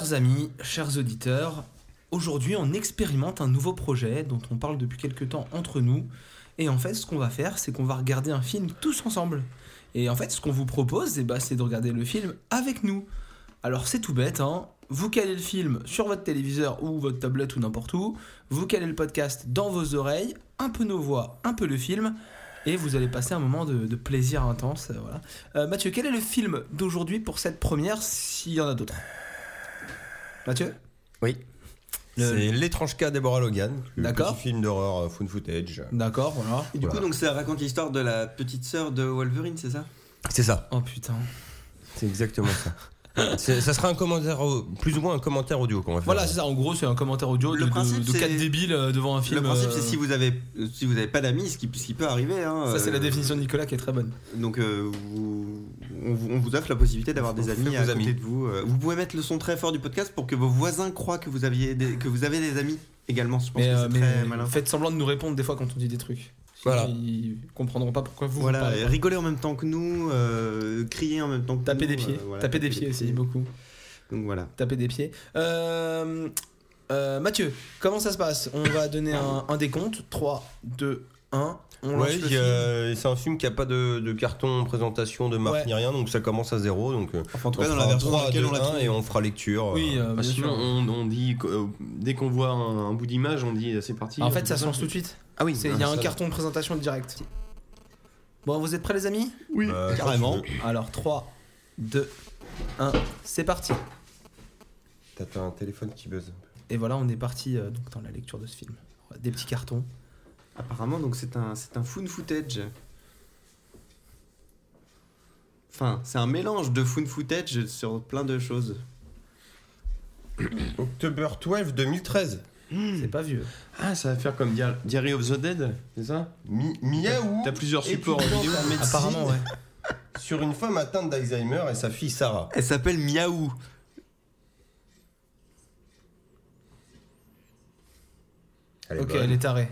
Chers amis, chers auditeurs, aujourd'hui on expérimente un nouveau projet dont on parle depuis quelques temps entre nous. Et en fait, ce qu'on va faire, c'est qu'on va regarder un film tous ensemble. Et en fait, ce qu'on vous propose, eh ben, c'est de regarder le film avec nous. Alors c'est tout bête, hein. Vous calez le film sur votre téléviseur ou votre tablette ou n'importe où. Vous calez le podcast dans vos oreilles, un peu nos voix, un peu le film. Et vous allez passer un moment de, plaisir intense. euh, Voilà. Euh, Mathieu, quel est le film d'aujourd'hui pour cette première, s'il y en a d'autres? Mathieu Oui. C'est l'étrange cas Deborah Logan. le D'accord. Petit film d'horreur euh, found footage. D'accord, voilà. Et du Voilà. coup, donc ça raconte l'histoire de la petite sœur de Wolverine, c'est ça? C'est ça. Oh putain. C'est exactement ça. Ça sera un commentaire, plus ou moins un commentaire audio qu'on va faire. Voilà, c'est ça. En gros, c'est un commentaire audio Le de, principe, de, de quatre débiles euh, devant un film. Le principe, euh, c'est si vous avez si vous avez pas d'amis, ce qui, ce qui peut arriver. Hein, Ça, c'est euh, la définition de Nicolas qui est très bonne. Donc, euh, vous- on, vous- on vous offre la possibilité d'avoir des amis à côté amis. de vous. Euh, Vous pouvez mettre le son très fort du podcast pour que vos voisins croient que vous aviez des, que vous avez des amis également. Je pense Mais, que euh, c'est mais très malin. faites semblant de nous répondre des fois quand on dit des trucs. Voilà. Ils comprendront pas pourquoi vous. Voilà, vous rigoler en même temps que nous, euh, crier en même temps que Taper nous. des pieds. euh, voilà, taper des pieds aussi, beaucoup. Donc voilà. Taper des pieds. Euh, euh, Mathieu, comment ça se passe? On va donner un, un décompte. 3, 2, 1. On lance Ouais, c'est un film qui a pas de, de carton présentation de marque Ouais. ni rien, donc ça commence à zéro. Donc euh, Enfin, en tout on cas, dans la version dans 3, laquelle 2, on l'a 1 trouvé. et on fera lecture. Oui, euh, euh, Bah, bien sinon, sûr. on, on dit euh, dès qu'on voit un, un bout d'image, on dit c'est parti. En fait, ça se lance tout de suite. Ah oui, C'est- Il y a ah, un carton de présentation direct. Bon, vous êtes prêts, les amis? Oui, euh, carrément. Alors, 3, 2, 1, c'est parti. T'as t'as un téléphone qui buzz. Et voilà, on est parti euh, donc dans la lecture de ce film. Des petits cartons. Apparemment, donc c'est un, c'est un found footage. Enfin, c'est un mélange de found footage sur plein de choses. October 12 2013. C'est pas vieux. Ah, ça va faire comme Dia- Diary of the Dead, c'est ça? Mi- Miaou T'as plusieurs supports vidéo. en médecine Apparemment, ouais. Sur une femme atteinte d'Alzheimer et sa fille Sarah. Elle s'appelle Miaou. Elle est Ok, bonne. elle est tarée.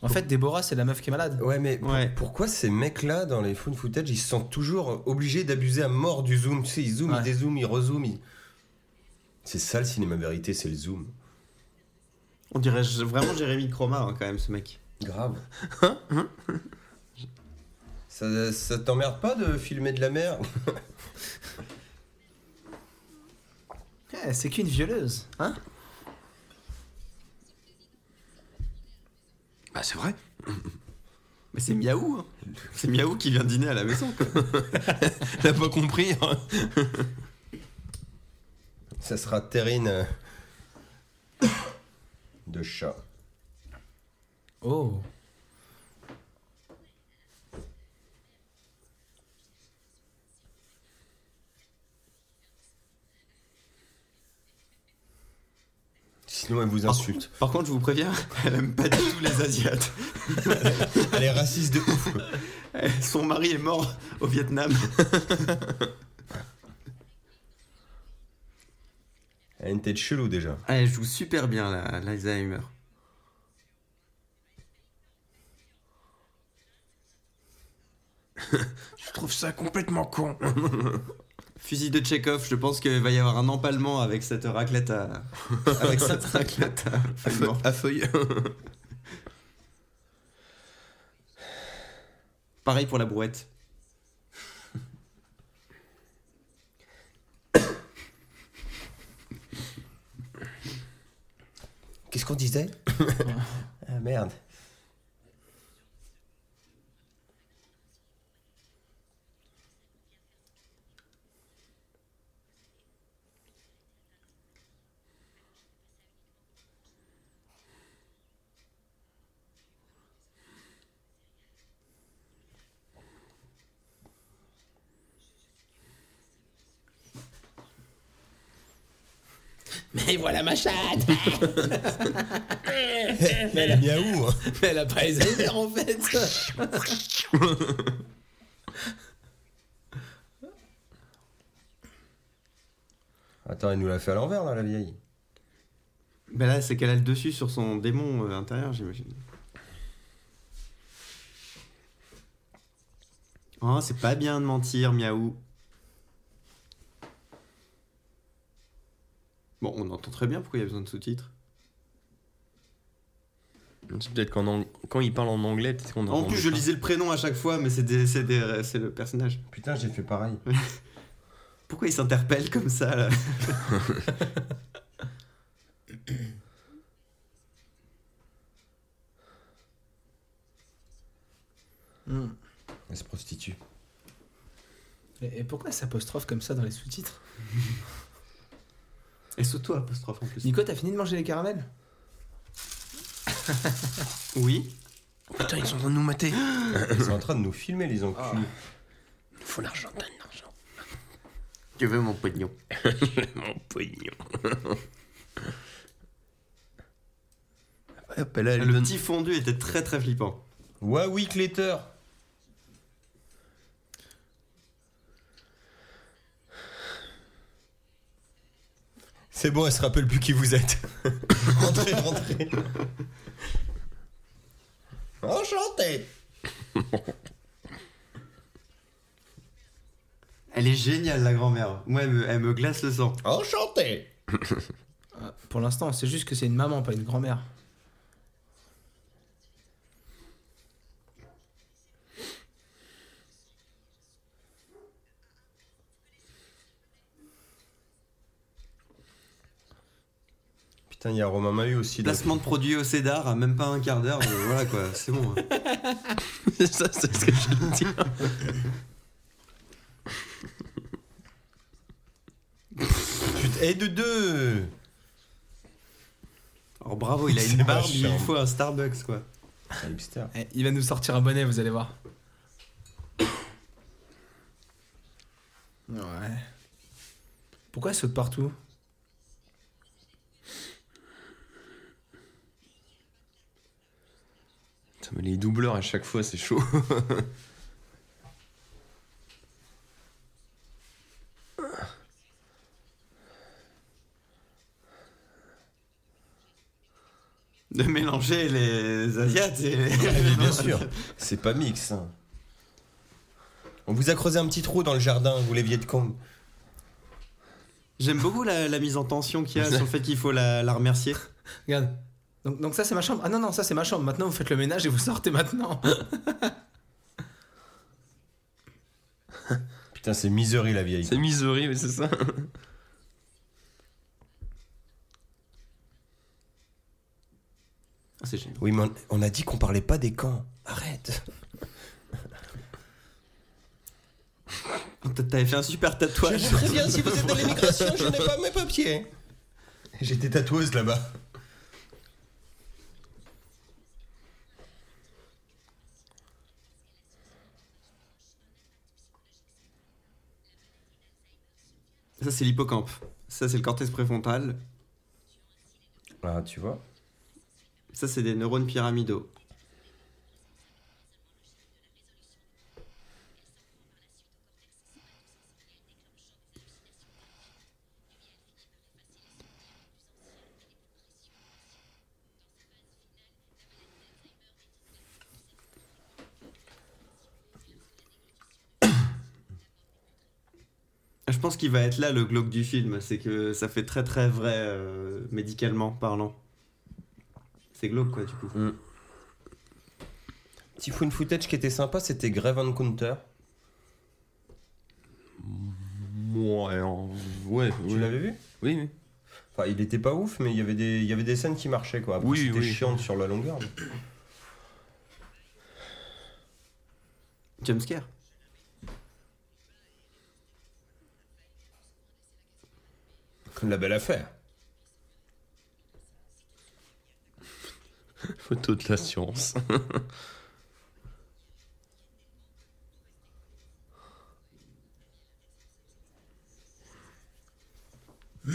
En fait, Déborah, c'est la meuf qui est malade. Ouais, mais pour- Ouais. pourquoi ces mecs-là, dans les found footage, ils se sentent toujours obligés d'abuser à mort du zoom? Tu sais, ils zooment, Ouais. ils dézooment, ils rezooment. ils- C'est ça le cinéma vérité, c'est le zoom. On dirait vraiment Jérémy Chroma hein, quand même, ce mec. Grave. ça ça t'emmerde pas de filmer de la mer Eh, c'est qu'une violeuse, hein? Ah, c'est vrai Mais c'est Miaou. hein. C'est Miaou qui vient dîner à la maison. Quoi. T'as pas compris hein Ça sera terrine euh, de chat. Oh. Sinon, elle vous insulte. Par contre, je vous préviens, elle aime pas du tout les Asiates. Elle est raciste de ouf. Son mari est mort au Vietnam. Elle a une tête chelou déjà. Elle joue super bien, la- l'Alzheimer. Je trouve ça complètement con. Fusil de Chekhov, je pense qu'il va y avoir un empalement avec cette raclette à. avec cette raclette à feuilles mortes. À feuille. Pareil pour la brouette. Qu'est-ce qu'on disait? Ah merde. Mais voilà ma chatte Mais elle a miaou. Hein Mais elle a pas les ailes en fait Attends, elle nous l'a fait à l'envers là, la vieille. Ben là, c'est qu'elle a le dessus sur son démon euh, intérieur, j'imagine. Oh, c'est pas bien de mentir, miaou. Bon, on entend très bien pourquoi il y a besoin de sous-titres. C'est peut-être qu'en ang- quand il parle en anglais, peut-être qu'on En plus, je lisais le prénom à chaque fois, mais c'est des- c'est des- c'est le personnage. Putain, j'ai fait pareil. Pourquoi il s'interpelle comme ça là? Elle se prostitue. Et, et pourquoi s'apostrophe comme ça dans les sous-titres? Et s'auto apostrophe en plus. Nico, t'as fini de manger les caramels? Oui. Putain, ils sont en train de nous mater. Ils sont en train de nous filmer, les enculés. Faut l'argent, donne l'argent. Tu veux mon pognon? Mon pognon. Hop, là, elle Le donne- petit fondu était très très flippant. Ouais, oui, Cléter. C'est bon, elle se rappelle plus qui vous êtes. rentrez, rentrez. Enchanté. Elle est géniale la grand-mère. Moi, elle me, elle me glace le sang. Enchanté. Ah, Pour l'instant, c'est juste que c'est une maman, pas une grand-mère. Putain, il y a Romain Mahut aussi. Placement de produit au Cédar à même pas un quart d'heure. voilà quoi, c'est bon. hein. C'est ça, c'est ce que je veux dire. Putain, et de deux. Alors bravo, il a une barbe, il faut un Starbucks quoi. Un. Eh, il va nous sortir un bonnet, vous allez voir. Ouais. Pourquoi elle saute partout? Mais les doubleurs à chaque fois, c'est chaud. De mélanger les Asiates et les... Ah, bien sûr, c'est pas mix. hein. On vous a creusé un petit trou dans le jardin, vous les Viet Cong. J'aime beaucoup la, la mise en tension qu'il y a sur le fait qu'il faut la, la remercier. Regarde. Donc, donc ça c'est ma chambre. Ah non, non, ça c'est ma chambre. Maintenant vous faites le ménage et vous sortez maintenant. Putain, c'est misery la vieille. C'est misery, mais c'est ça. Ah, c'est génial. Oui, mais on, on a dit qu'on parlait pas des camps. Arrête. T'avais fait un super tatouage. très bien, si vous êtes de l'immigration, je n'ai pas mes papiers. J'étais tatoueuse là-bas. Ça c'est l'hippocampe. Ça c'est le cortex préfrontal. Ah, tu vois. Ça c'est des neurones pyramidaux. Qu'il va être là le glauque du film, c'est que ça fait très très vrai euh, médicalement parlant. C'est glauque quoi du coup. Petit fun footage qui était sympa, c'était Grave Encounter. Ouais, ouais, Tu oui. l'avais vu? Oui, oui. Enfin, il était pas ouf, mais il y avait des, il y avait des scènes qui marchaient quoi. Après, Oui, c'était oui. chiant sur la longueur. mais- Jumpscare? La belle affaire. Photo de la science. Il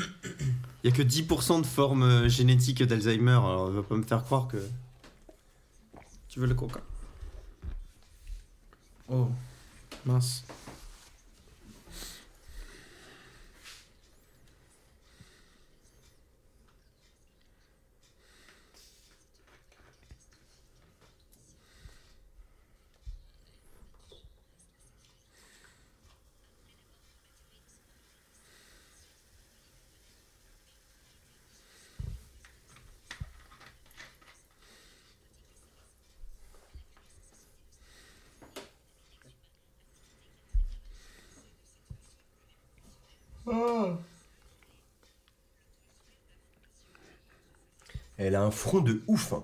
y a que 10% de formes euh, génétiques d'Alzheimer, alors il va pas me faire croire que. Tu veux le coca Oh, mince. Elle a un front de ouf. hein.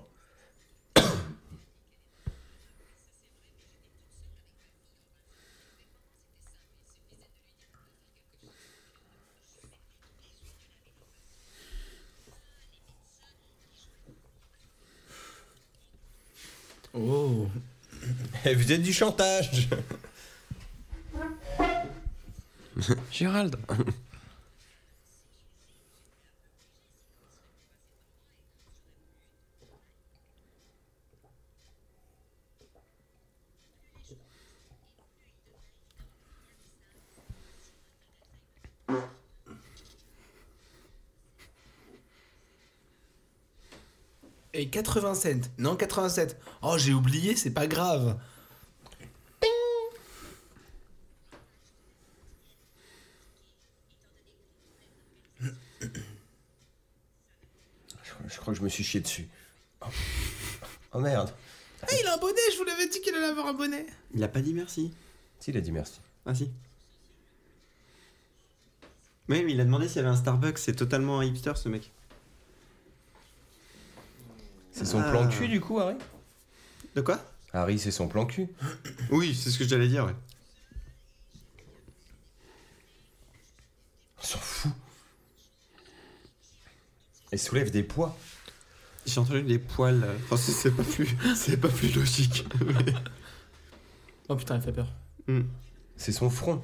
Oh. Elle faisait du chantage. Gérald Et 80 cents. Non, 87. Oh, j'ai oublié, c'est pas grave. Je, je crois que je me suis chié dessus. Oh, Oh, merde. Ah, il a un bonnet, je vous l'avais dit qu'il allait avoir un bonnet. Il a pas dit merci. Si, il a dit merci. Ah si. Oui, mais il a demandé s'il y avait un Starbucks. C'est totalement un hipster ce mec. C'est son Ah. plan cul du coup, Harry? De quoi? Harry, c'est son plan cul. Oui, c'est ce que j'allais dire, ouais. On s'en fout. Elle soulève des poids. J'ai entendu des poils. euh, Enfin, c'est- c'est pas plus, c'est pas plus logique. Oh putain, il fait peur. Hmm. C'est son front.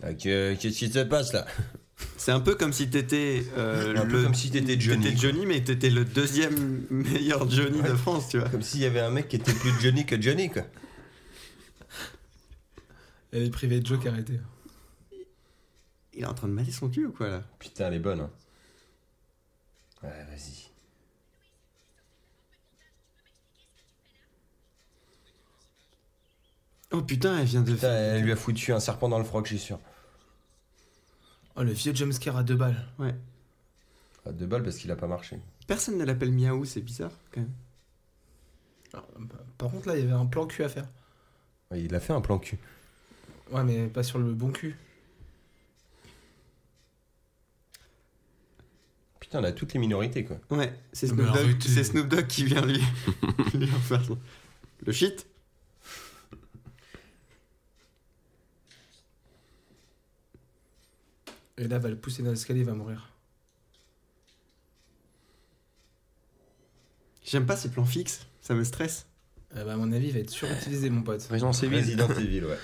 Qu'est-ce qui se passe là C'est un peu comme si t'étais euh, peu comme si t'étais Johnny, T'étais Johnny, mais t'étais le deuxième meilleur Johnny de. France, tu vois. Comme s'il y avait un mec qui était plus Johnny que Johnny quoi. Elle est privée de joke, arrêtez. Il est en train de mater son cul ou quoi là? Putain, elle est bonne. Hein. Ouais, vas-y. Oh putain, elle vient de Putain, elle lui a foutu un serpent dans le froc, je suis sûr. Oh, le vieux jumpscare à deux balles. Ouais. À deux balles parce qu'il a pas marché. Personne ne l'appelle Miaou, c'est bizarre quand même. Alors, par contre, là, il y avait un plan cul à faire. Ouais, il a fait un plan cul. Ouais, mais pas sur le bon cul. Putain, on a toutes les minorités quoi. Ouais, c'est Mais Snoop, Dogg- c'est Snoop Dogg qui vient lui, lui en faire son- le shit. Et là, va le pousser dans l'escalier, il va mourir. J'aime pas ces plans fixes, ça me stresse. Euh, bah, à mon avis, il va être surutilisé, mon pote. Resident Evil. Resident Evil, ouais.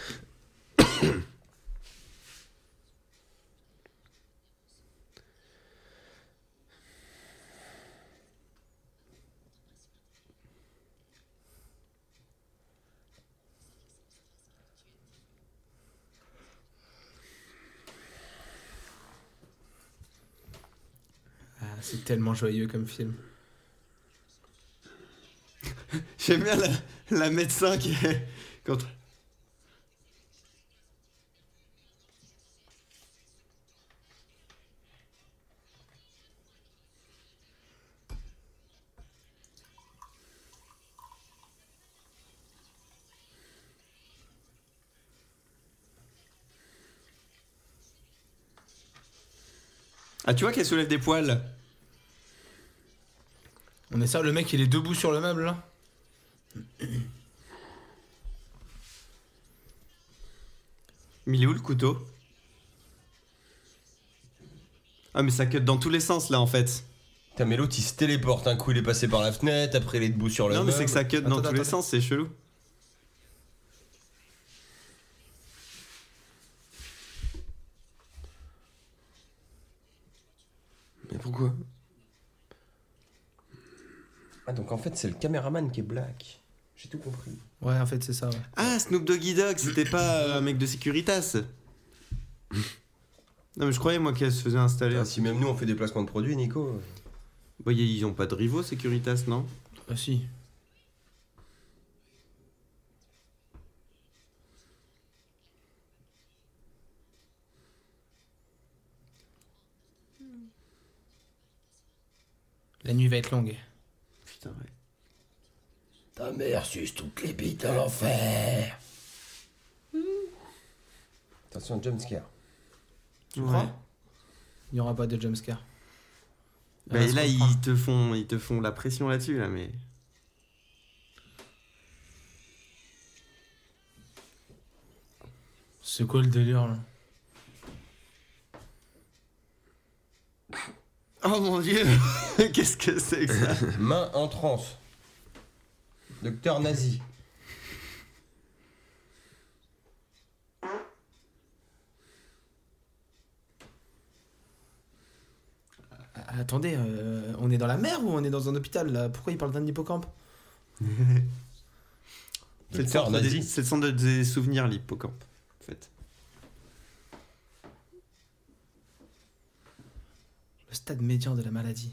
Tellement joyeux comme film. J'aime bien la, la médecin qui est contre. Ah, tu vois qu'elle soulève des poils On est ça, le mec, il est debout sur le meuble, là Mais il est où le couteau? Ah mais ça cut dans tous les sens là en fait. Putain, mais l'autre il se téléporte. Un coup il est passé par la fenêtre, après il est debout sur le non mais c'est que ça cut dans Attends, tous les attends. sens, c'est chelou. Mais pourquoi? Ah, donc en fait c'est le caméraman qui est black. J'ai tout compris. Ouais, en fait, c'est ça, ouais. Ah Snoop Doggy Dogg, c'était pas un mec de Securitas. Non mais je croyais moi qu'elle se faisait installer. Ah, si même nous on fait des placements de produits, Nico. Bah, ils ont pas de rivaux Securitas non? Ah, si. La nuit va être longue. Putain, hein, ouais. Ta mère suce toutes les bites à l'enfer. Attention, jumpscare. Tu crois? Il n'y aura pas de jumpscare. Bah, là, ils te, font, ils te font la pression là-dessus, là, mais. C'est quoi le délire là? Oh mon dieu. Qu'est-ce que c'est que ça Main en transe. Docteur nazi. Ah, Attendez, euh, on est dans la mer ou on est dans un hôpital là? Pourquoi il parle d'un hippocampe? C'est le centre des- des souvenirs, l'hippocampe, en fait. Le stade médian de la maladie.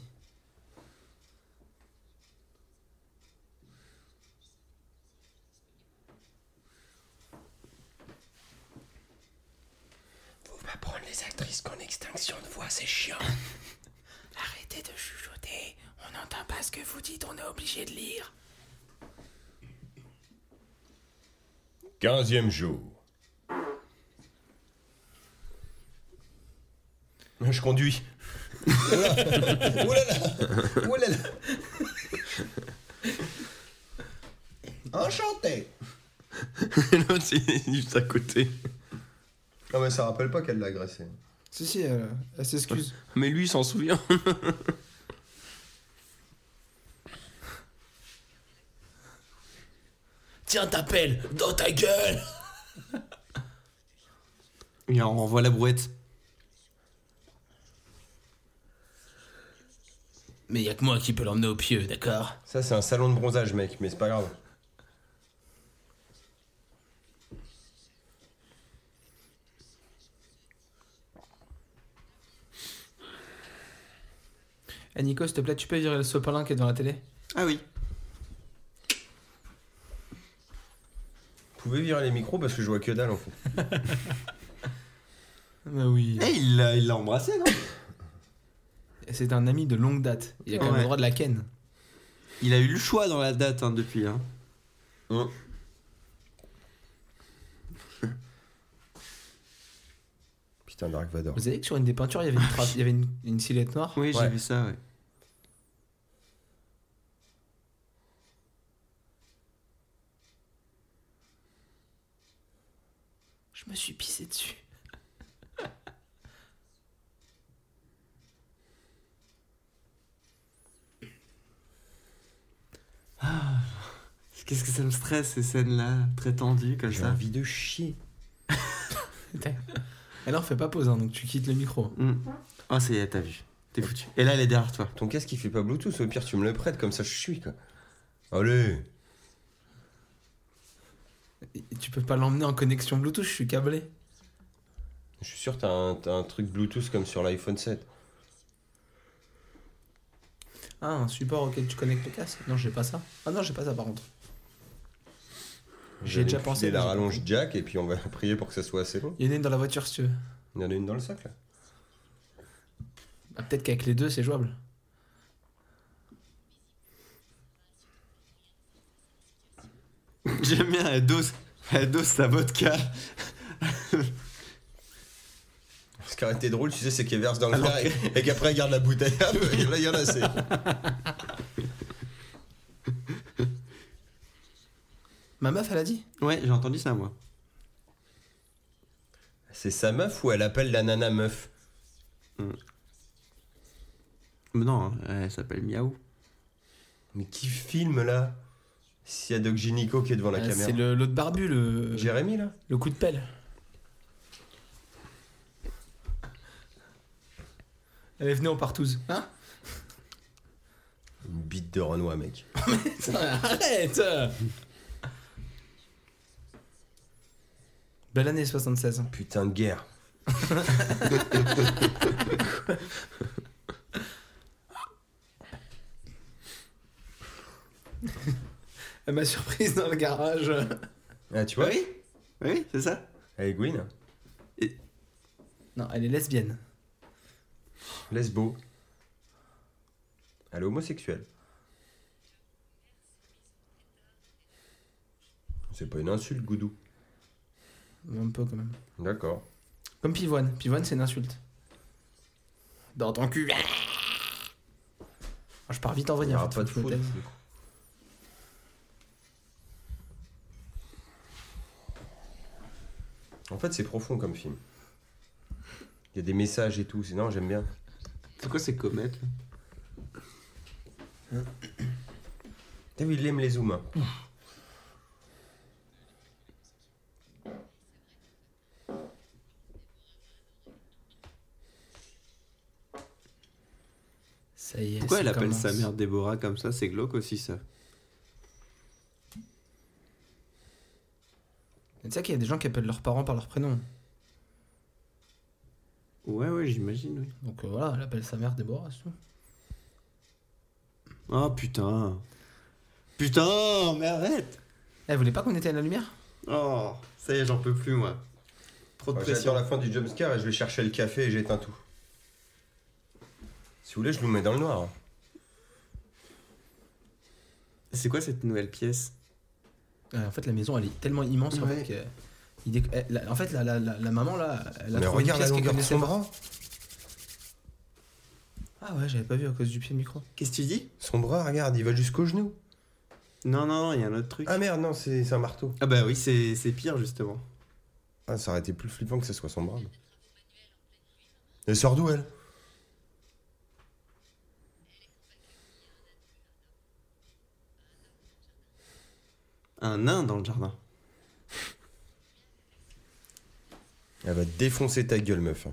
Faut pas prendre les actrices qu'en extinction de voix, c'est chiant. Arrêtez de chuchoter, on n'entend pas ce que vous dites, on est obligé de lire. 15e jour. Je conduis. Oulala Enchanté L'autre, c'est juste à côté. Non mais ça rappelle pas qu'elle l'a agressé. Si, si, euh, elle s'excuse. Mais lui, il s'en souvient. Tiens, t'appelles dans ta gueule Et on renvoie la brouette. Mais y a que moi qui peux l'emmener au pieu, d'accord Ça c'est un salon de bronzage mec, mais c'est pas grave. Eh Nico, s'il te plaît, tu peux virer le sopalin qui est dans la télé Ah oui. Vous pouvez virer les micros parce que je vois que dalle en fait. Bah oui. Eh, il l'a il l'a embrassé, non? C'est un ami de longue date. Il a quand même le droit de la ken. Il a eu le choix dans la date hein, depuis. Hein. Putain, Dark Vador. Vous savez que sur une des peintures, il y avait une, trace- il y avait une, une silhouette noire? Oui, j'ai Ouais. vu ça, ouais. Je me suis pissé dessus. Qu'est-ce que ça me stresse, ces scènes-là, très tendues, comme J'ai ça. envie de chier. On fait pas pause, hein, donc tu quittes le micro. Hmm. Oh, ça y est, t'as vu. T'es foutu. Et là, elle est derrière toi. Ton casque il fait pas Bluetooth, au pire tu me le prêtes comme ça je suis quoi. Allez Et tu peux pas l'emmener en connexion Bluetooth, je suis câblé. Je suis sûr que t'as un, t'as un truc Bluetooth comme sur l'iPhone 7. Ah, un support auquel tu connectes le casque Non, j'ai pas ça. Ah non, j'ai pas ça par contre. J'ai déjà pensé, la rallonge jack et puis on va prier pour que ça soit assez long. Il y en a une dans la voiture si tu veux. Il y en a une dans le sac là. Ah, Peut-être qu'avec les deux, c'est jouable. J'aime bien, elle dose, elle dose sa vodka. Ce qui aurait été drôle, tu sais, c'est qu'elle verse dans le Alors verre et, et qu'après elle garde la bouteille. Ah, là il y en a assez. Ma meuf, elle a dit Ouais, j'ai entendu ça, moi. C'est sa meuf ou elle appelle la nana meuf Mais non, elle s'appelle Miaou. Mais qui filme là? S'il y a Doc Gynico qui est devant la Euh, caméra. C'est le- l'autre barbu, le, Jérémy là? le coup de pelle. Allez, venez, on part tous. Hein Une bite de Renoir mec. Arrête Belle année 76. Putain de guerre. Elle m'a surprise dans le garage. Ah tu vois oui? Oui, c'est ça? Elle est Gwyn. Non, elle est lesbienne. Lesbo. Elle est homosexuelle. C'est pas une insulte, Goudou. Un peu quand même. D'accord. Comme pivoine. Pivoine, c'est une insulte. Dans ton cul. Ah, je pars vite en Il fait, pas de taise. En fait, c'est profond comme film. Il y a des messages et tout. C'est non, j'aime bien. C'est quoi ces comètes là? T'as vu, il aime les zooms. hein. Ça y est. Pourquoi ça elle appelle commence. sa mère Déborah comme ça? C'est glauque aussi ça. Tu sais qu'il y a des gens qui appellent leurs parents par leur prénom. Ouais, ouais, j'imagine, oui. Donc euh, voilà, elle appelle sa mère Déborah, c'est tout. Oh putain. Putain, mais arrête Elle voulait pas qu'on éteigne la lumière? Oh, ça y est, j'en peux plus moi. Trop de Ouais, pression. J'attends la fin du jumpscare et je vais chercher le café et j'éteins tout. Si vous voulez, je nous mets dans le noir. hein. C'est quoi cette nouvelle pièce? Euh, En fait, la maison, elle est tellement immense en fait, que- il déc- elle- la- en fait, la, la, la, la maman là, elle a Mais trouvé une regarde la pièce qu'elle longueur de connaissait son pas. bras. Ah ouais, j'avais pas vu à cause du pied de micro. Qu'est-ce que tu dis? Son bras, regarde, il va jusqu'au genou. Non, non, non, il y a un autre truc. Ah merde, non, c'est c'est un marteau. Ah bah oui, c'est c'est pire justement. Ah, ça aurait été plus flippant que ce soit son bras. Elle sort d'où, elle? Un nain dans le jardin. Elle va défoncer ta gueule, meuf.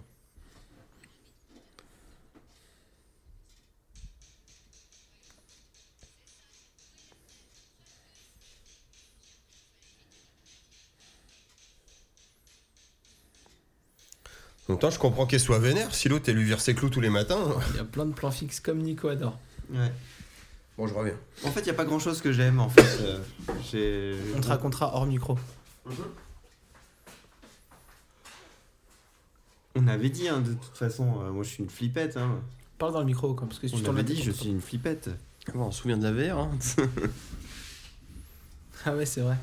En même temps, je comprends qu'elle soit vénère. Si l'autre, elle lui vire ses clous tous les matins. Il y a plein de plans fixes comme Nico adore. Ouais. Bon, je reviens. En fait, il y a pas grand chose que j'aime en fait. euh, J'ai. On te racontera hors micro. On avait dit hein, de toute façon, euh, moi je suis une flippette. Hein. Parle dans le micro, quoi, parce que si tu On t'en avait dit, je suis une flippette. Bon, on se souvient de la VR. Hein. Ah ouais, c'est vrai.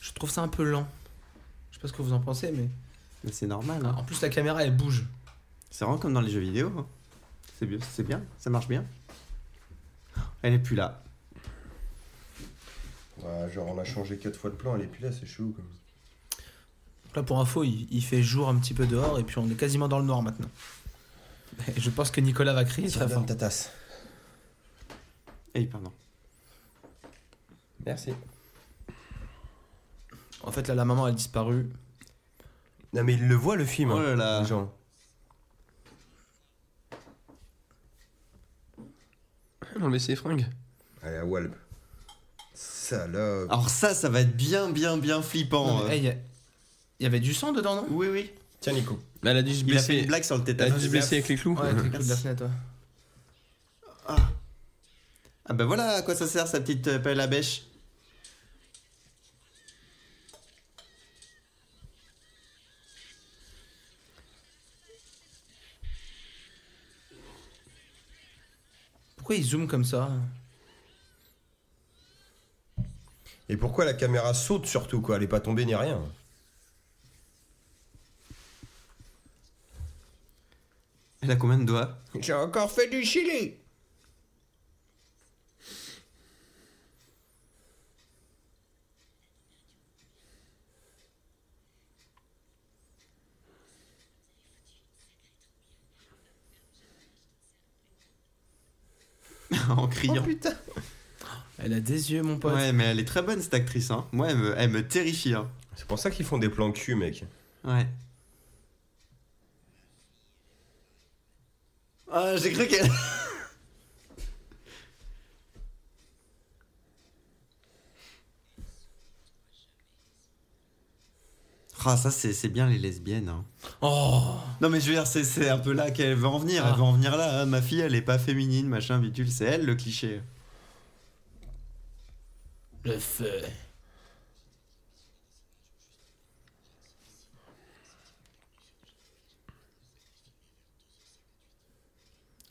Je trouve ça un peu lent. Je sais pas ce que vous en pensez, mais. Mais c'est normal. hein. En plus, la caméra, elle bouge. C'est vraiment comme dans les jeux vidéo. hein. C'est bien, c'est bien, ça marche bien. Elle est plus là. Ouais, genre, on a changé quatre fois de plan, elle est plus là, c'est chelou. Comme... Donc là, pour info, il, il fait jour un petit peu dehors et puis on est quasiment dans le noir maintenant. Et je pense que Nicolas va crier très donne ta tasse. Eh, pardon. Merci. En fait, là, la maman a disparu. Non, mais il le voit, le film. Oh hein, là là. les gens. Enlever ses fringues. Allez, à Walp. Salope. Alors ça, ça va être bien, bien, bien flippant. Non, mais, euh. hey, Il y, avait du sang dedans, non? Oui, oui. Tiens, Nico. Mais Elle a dû se Il a fait blesser. une blague sur le Elle a tétanos. dû se blesser avec les clous. Ouais, avec les coups de la Merci. fenêtre, ouais. Ah bah voilà à quoi ça sert sa petite euh, pelle à bêche. Pourquoi il zoome comme ça? Et pourquoi la caméra saute surtout, quoi? Elle est pas tombée ni rien. Elle a combien de doigts? J'ai encore fait du chili En criant. putain Elle a des yeux, mon pote. ouais, mais elle est très bonne cette actrice. Hein. Moi, elle me, elle me terrifie. Hein. C'est pour ça qu'ils font des plans cul, mec. Ouais. Ah, j'ai cru qu'elle. Ah, ça, c'est bien les lesbiennes. Hein. Oh Non, mais je veux dire, c'est- un peu là qu'elle veut en venir. Ah. Elle veut en venir là. hein. Ma fille, elle est pas féminine, machin, bidule. C'est elle le cliché. Le feu.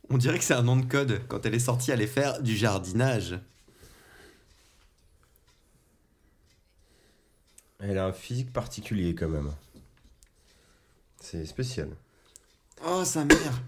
On dirait que c'est un nom de code. Quand elle est sortie, allait faire du jardinage. Elle a un physique particulier quand même. C'est spécial. Oh, sa mère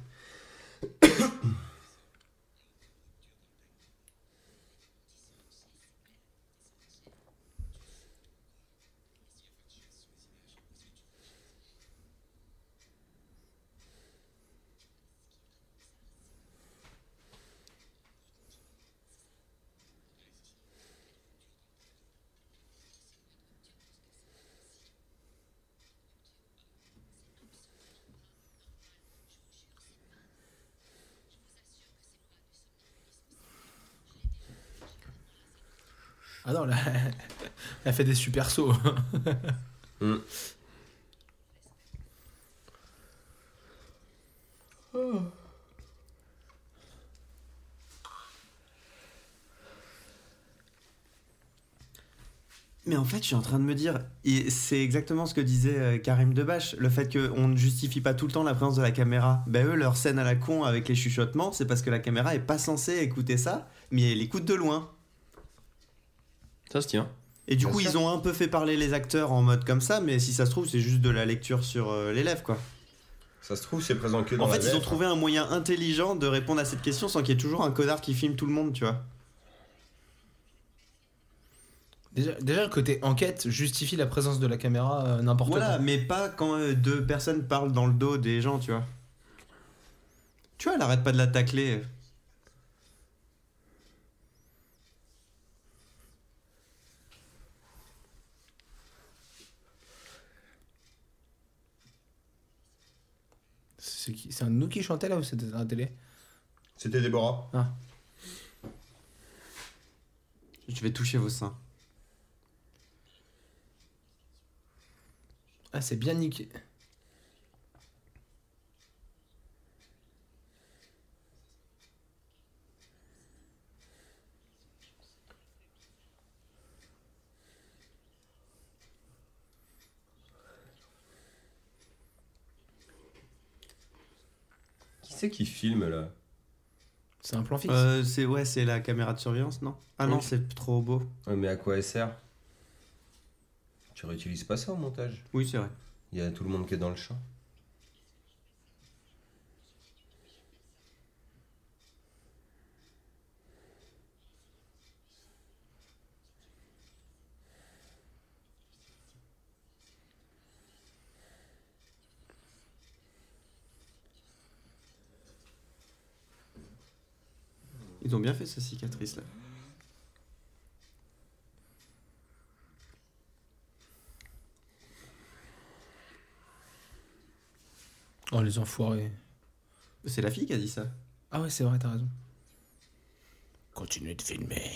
Ah non, là, elle a fait des super sauts. Hmm. Mais en fait, je suis en train de me dire, et c'est exactement ce que disait euh, Karim Debache, le fait qu'on ne justifie pas tout le temps la présence de la caméra. Ben eux, leur scène à la con avec les chuchotements, c'est parce que la caméra est pas censée écouter ça, mais elle écoute de loin. Ça se tient. Et du coup, ils ont un peu fait parler les acteurs en mode comme ça, mais si ça se trouve, c'est juste de la lecture sur euh, les lèvres, quoi. Ça se trouve, c'est présent que dans En la fait, ils ont trouvé un moyen intelligent de répondre à cette question sans qu'il y ait toujours un connard qui filme tout le monde, tu vois. Déjà, déjà, le côté enquête justifie la présence de la caméra euh, n'importe Voilà, quand. mais pas quand euh, deux personnes parlent dans le dos des gens, tu vois. Tu vois, elle arrête pas de la tacler. C'est qui- c'est un nous qui chantait là ou c'était à la télé? C'était Déborah. Je vais toucher vos seins. Ah, c'est bien niqué. C'est qui filme là? C'est un plan fixe. Euh, c'est ouais, c'est la caméra de surveillance, non? Ah non, Oui. c'est trop beau. Ouais, Mais à quoi elle sert? Tu réutilises pas ça au montage? Oui, c'est vrai. Il y a tout le monde qui est dans le champ. Ils ont bien fait sa cicatrice là. Oh, les enfoirés. C'est la fille qui a dit ça. Ah ouais, c'est vrai, t'as raison. Continuez de filmer.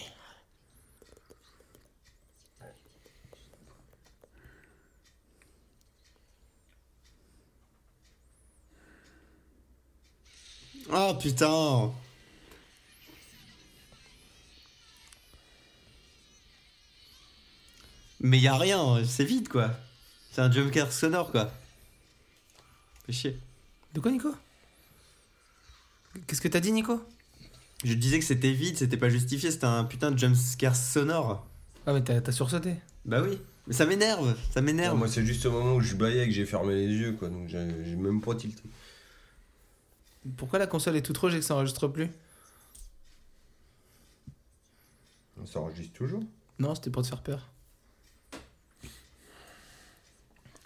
Oh putain Mais y a rien, c'est vide quoi. C'est un jumpscare sonore quoi. Fais chier. De quoi, Nico? Qu'est-ce que t'as dit, Nico? Je disais que c'était vide, c'était pas justifié, c'était un putain de jumpscare sonore. Ah, mais t'as t'as sursauté. Bah oui. Mais ça m'énerve, ça m'énerve. moi, c'est juste au moment où je baillais que j'ai fermé les yeux, quoi. Donc, j'ai j'ai même pas tilté. Pourquoi la console est toute rouge et que ça enregistre plus? Ça enregistre toujours. Non, c'était pour te faire peur.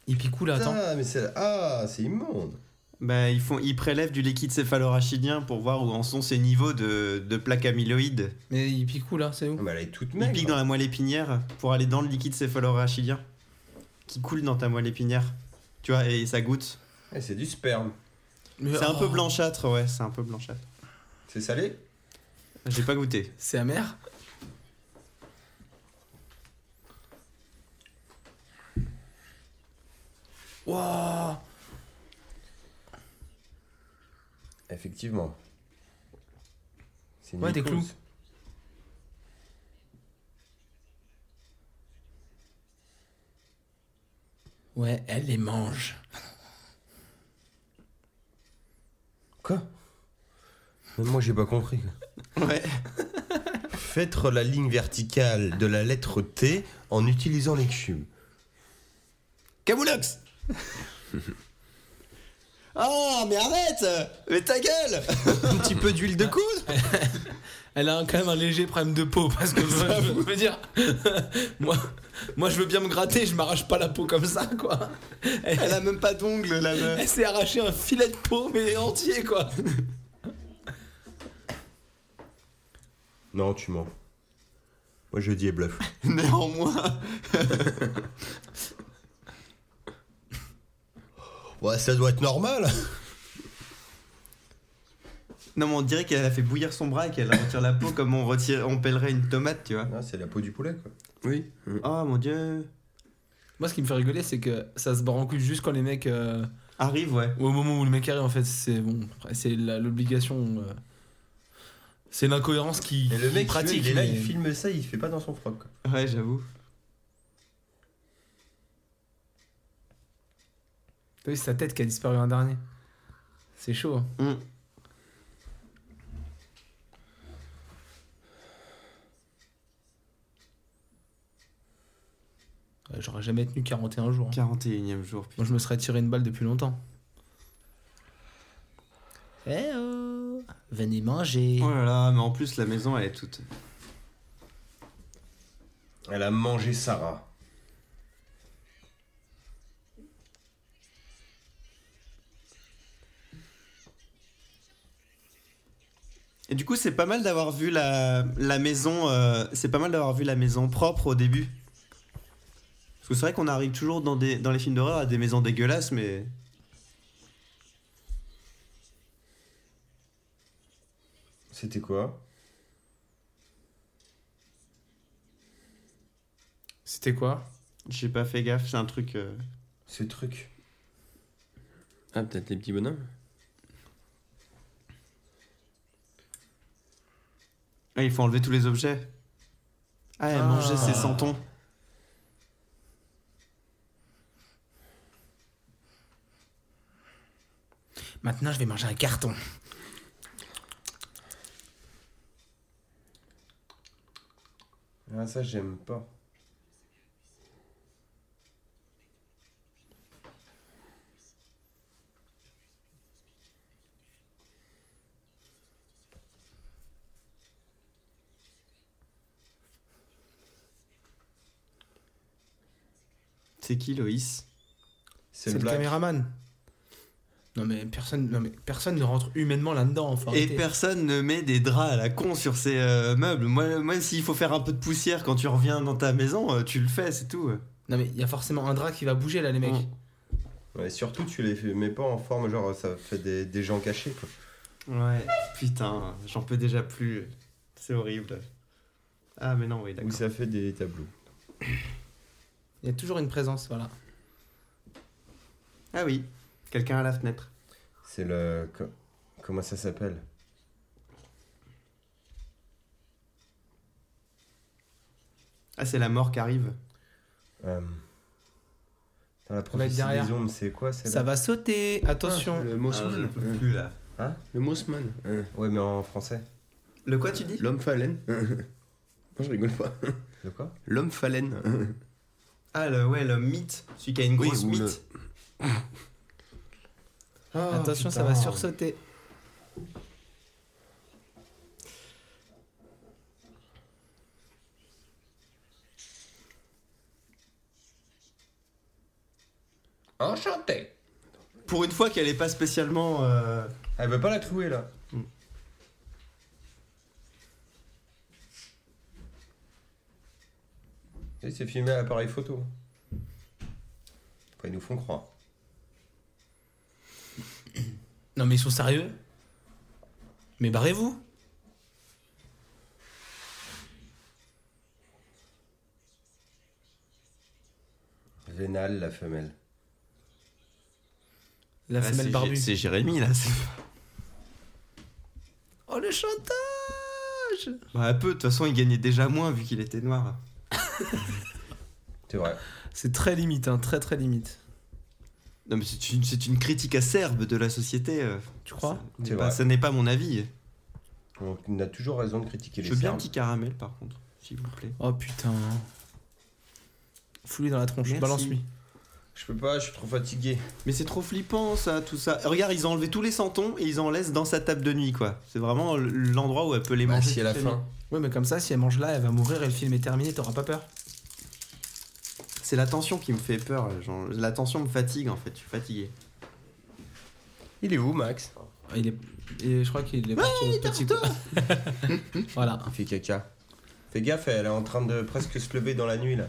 Il pique où là, attends Ah, mais c'est ah, c'est immonde. Bah ils font, ils prélèvent du liquide céphalorachidien pour voir où en sont ces niveaux de, de plaques amyloïdes. Mais il pique où là C'est où? Ah, mais elle est toute Ils maigre. piquent dans la moelle épinière pour aller dans le liquide céphalorachidien qui coule dans ta moelle épinière. Tu vois, et ça goûte. Eh, c'est du sperme. Mais- C'est un oh, peu blanchâtre, ouais, c'est un peu blanchâtre. C'est salé? J'ai pas goûté. C'est amer? Wouah Effectivement. C'est Ouais, des clous. Ouais, elle les mange. Quoi? Même moi, j'ai pas compris. Ouais. Faites la ligne verticale de la lettre T en utilisant les cubes. Camoulox Ah, mais arrête Mais ta gueule Un petit peu d'huile de coude Elle a quand même un léger problème de peau parce que moi, je veux dire, moi, moi je veux bien me gratter, je m'arrache pas la peau comme ça quoi. Elle, Elle a même pas d'ongles, la meuf. elle s'est arraché un filet de peau mais entier quoi. Non, tu mens. Moi, je dis et bluff. Néanmoins. Ouais, ça doit être normal. Non, mais on dirait qu'elle a fait bouillir son bras et qu'elle retire la peau comme on, retire, on pèlerait une tomate, tu vois. Non, c'est la peau du poulet, quoi. Oui. Oh mon dieu. Moi ce qui me fait rigoler c'est que ça se barre en couille juste quand les mecs, euh, Arrive, ouais. au moment où le mec arrive en fait c'est bon, c'est la- l'obligation, euh, c'est l'incohérence qui, Et le qui mec, pratique. il est là, mais- il filme ça, il fait pas dans son froc, quoi. Ouais, j'avoue. T'as vu, c'est sa tête qui a disparu un dernier. C'est chaud. hein. Mm. J'aurais jamais tenu 41 jours. hein. 41ème jour. Moi, je me serais tiré une balle depuis longtemps. Eh oh Venez manger Oh là là, mais en plus, la maison, elle est toute. Elle a mangé Sarah. Et du coup, c'est pas mal d'avoir vu la, la maison. euh, c'est pas mal d'avoir vu la maison propre au début. Parce que c'est vrai qu'on arrive toujours dans, des, dans les films d'horreur à des maisons dégueulasses, mais. C'était quoi? C'était quoi? J'ai pas fait gaffe, c'est un truc. euh, Ce truc. Ah, peut-être les petits bonhommes. Ah, il faut enlever tous les objets. Ah, elle Ah. mangeait ses santons. Maintenant, je vais manger un carton. Ah, ça, j'aime pas. C'est qui, Loïs C'est le, caméraman. Non mais personne, non mais personne ne rentre humainement là-dedans. Enfin, Et personne ne met des draps à la con sur ses euh, meubles. Moi, moi s'il faut faire un peu de poussière quand tu reviens dans ta maison, euh, tu le fais, c'est tout. Non mais il y a forcément un drap qui va bouger là, les mecs. Mm. Ouais, surtout, tu les mets pas en forme, genre, ça fait des, des gens cachés, quoi. Ouais, putain, j'en peux déjà plus. C'est horrible. Ah, mais non, oui, Ou d'accord. ça fait des tableaux. Il y a toujours une présence, voilà. Ah oui, quelqu'un à la fenêtre. C'est le. co- Comment ça s'appelle? Ah, c'est la mort qui arrive. euh... Dans la prophétie derrière. des ombres, c'est quoi Ça va sauter, attention. Le Ah, Mossman. je peux plus là. Le Mossman. Hein. Ouais, mais en français. Le quoi tu dis? L'homme phalène. non, je rigole pas. De quoi? L'homme phalène. Ah, le, ouais, le mythe. Celui qui a une Oui, grosse le- mythe. Ah, attention, ça va sursauter. Enchanté Pour une fois qu'elle est pas spécialement. euh, Elle veut pas la trouver, là. Mm. Et C'est filmé à l'appareil photo. Après, ils nous font croire. Non mais ils sont sérieux? Mais barrez-vous Vénal, la femelle. La ah, femelle c'est barbue. C'est Jérémy là. c'est- Oh le chantage Bah, un peu, de toute façon, il gagnait déjà moins vu qu'il était noir. C'est vrai. C'est très limite, hein, très très limite. Non, mais c'est une, c'est une critique acerbe de la société. euh. Tu crois? Ça n'est pas- vrai. Ça n'est pas mon avis. On a toujours raison de critiquer Je les veux bien un petit caramel par contre, s'il vous plaît. Oh putain. Fous-lui dans la tronche, balance-lui. Je peux pas, je suis trop fatigué. Mais c'est trop flippant ça, tout ça. Regarde, ils ont enlevé tous les santons et ils en laissent dans sa table de nuit quoi. C'est vraiment l'endroit où elle peut les Bah, manger. si la fin. nuit. Ouais, mais comme ça, si elle mange là, elle va mourir et le film est terminé, t'auras pas peur. C'est la tension qui me fait peur. genre, la tension me fatigue en fait, je suis fatigué. Il est où, Max? Il est. et je crois qu'il est parti au petit coup. voilà. Il fait caca. Fais gaffe, elle est en train de presque se lever dans la nuit là.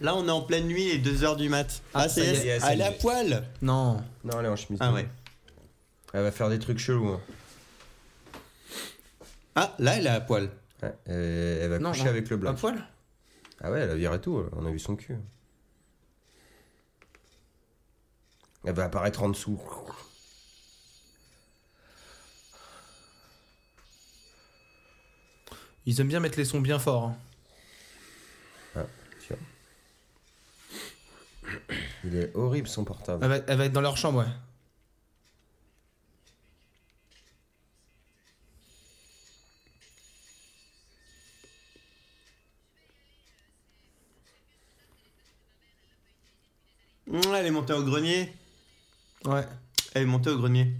Là on est en pleine nuit et 2h du mat. Ah, Ah, c'est est, elle, ça y elle est à est. poil Non. Non, elle est en chemise. Ah ouais. Elle va faire des trucs chelous. hein. Ah, là elle est à poil. Ouais, euh, elle va Non, coucher non. avec le À black. poil Ah ouais, elle a viré tout, on a vu son cul. Elle va apparaître en dessous. Ils aiment bien mettre les sons bien forts. hein. Il est horrible son portable. Elle, va, elle va être dans leur chambre, ouais. Mmh, elle est montée au grenier. Ouais. Elle est montée au grenier.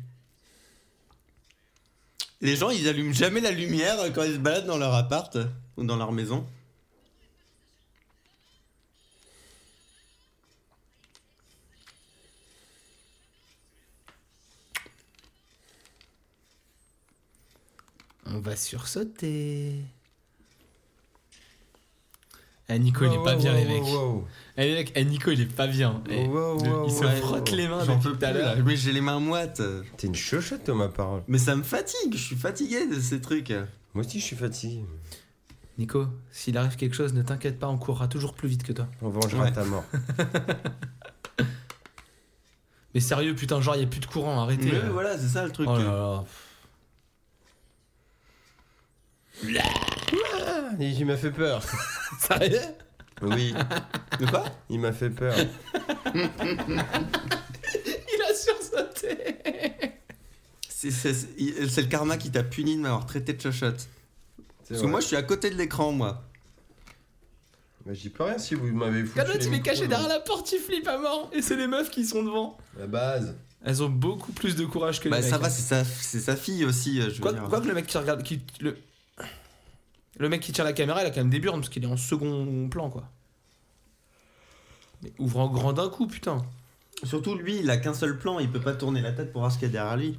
Les gens, ils allument jamais la lumière quand ils se baladent dans leur appart ou dans leur maison. On va sursauter. Eh, Nico, il est pas bien, les mecs. Eh, les mecs, eh, Nico, il est pas bien. Eh, il se ouais, frotte les mains J'en depuis peux tout à plus, l'heure. là. Oui, j'ai les mains moites. T'es une chochotte, toi, ma parole. Mais ça me fatigue, je suis fatigué de ces trucs. Moi aussi, je suis fatigué. Nico, s'il arrive quelque chose, ne t'inquiète pas, on courra toujours plus vite que toi. On vengera Ouais. ta mort. Mais sérieux, putain, genre, il y a plus de courant, arrêtez. Mais là. voilà, c'est ça le truc. Oh là là. Il m'a fait peur. Sérieux? Oui, De quoi? Il m'a fait peur. Il a sursauté. C'est c'est- c'est- c'est le karma qui t'a puni de m'avoir traité de chochotte. Parce que moi, je suis à côté de l'écran, moi. Bah, j'y peux rien si vous m'avez foutu. Les il est caché derrière la porte, il flippe à mort. Et c'est les meufs qui sont devant. La base. Elles ont beaucoup plus de courage que les Bah, mecs. ça hein. va, c'est sa, c'est sa fille aussi, euh, je veux Quoi, dire. quoi que le mec qui regarde. Qui, le... le mec qui tire la caméra, il a quand même des burnes parce qu'il est en second plan, quoi. Mais ouvre en grand d'un coup, putain. Surtout lui, il a qu'un seul plan, il peut pas tourner la tête pour voir ce qu'il y a derrière lui.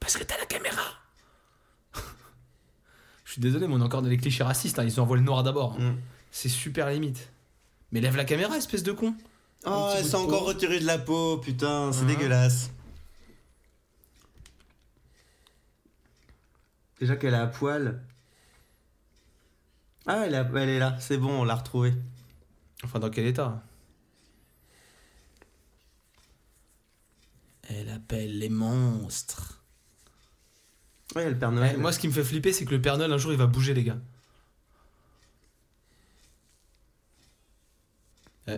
Parce que t'as la caméra. Je suis désolé, mais on est encore dans les clichés racistes. hein. Ils envoient le noir d'abord. Mm. C'est super limite. Mais lève la caméra, espèce de con. Oh, elle s'est encore retirée de la peau, putain, c'est dégueulasse. Déjà qu'elle est à poil. Ah, elle est, elle est là, c'est bon, on l'a retrouvée. Enfin, dans quel état? Elle appelle les monstres. Ouais, le Père Noël. Ouais, moi, ce qui me fait flipper, c'est que le Père Noël, un jour, il va bouger, les gars. Eh,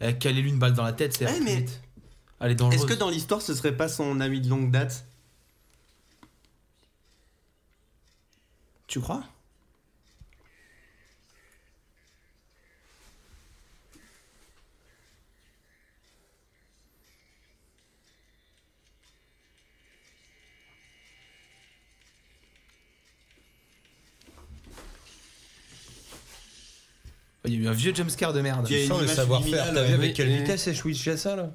eh, Calez-lui une balle dans la tête, c'est Eh, mais- vite. Elle est dangereuse. Est-ce que dans l'histoire, ce serait pas son ami de longue date? Tu crois? Il y a eu un vieux jumpscare de merde. Il y a Tu une sens le savoir-faire. T'as vu avec quelle vitesse elle switchait ça là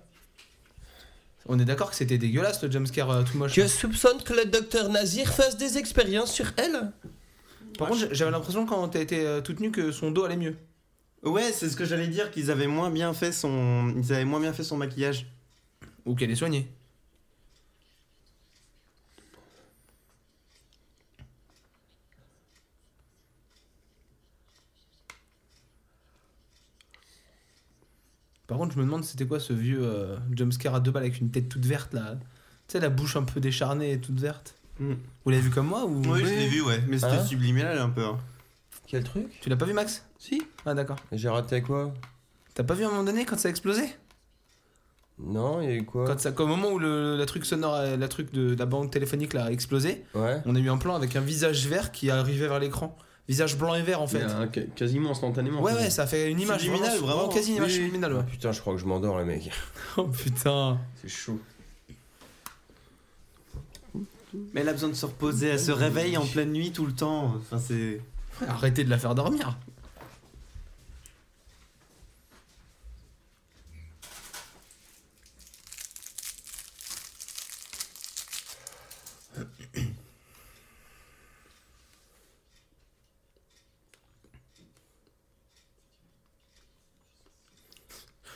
On est d'accord que c'était dégueulasse le jumpscare euh, tout moche. Tu soupçonnes que le docteur Nazir fasse des expériences sur elle Par contre, j'avais l'impression quand t'as été euh, toute nue que son dos allait mieux. Ouais, c'est ce que j'allais dire, qu'ils avaient moins bien fait son, ils avaient moins bien fait son maquillage. Ou qu'elle est soignée. Par contre, je me demande c'était quoi ce vieux euh, jumpscare à deux balles avec une tête toute verte là? Tu sais, la bouche un peu décharnée et toute verte? Mm. Vous l'avez vu comme moi ou Oui, je l'ai vu, ouais, mais c'était Hein subliminal un peu. hein. Quel truc? Tu l'as pas vu, Max? Si. Ah, d'accord. J'ai raté quoi? T'as pas vu à un moment donné quand ça a explosé? Non, il y a eu quoi? Quand ça, au moment où le, la truc sonore, euh, la truc de, la banque téléphonique là, a explosé, Ouais. on a eu un plan avec un visage vert qui arrivait vers l'écran. Visage blanc et vert en fait. Un- quasiment instantanément. Ouais, ouais, ça fait une image. Subliminal, vraiment. Quasi une image ouais. Ah, putain, je crois que je m'endors, les mecs. Oh putain. C'est chaud. Mais elle a besoin de se reposer, elle se réveille en pleine nuit tout le temps. Enfin, c'est. Arrêtez de la faire dormir.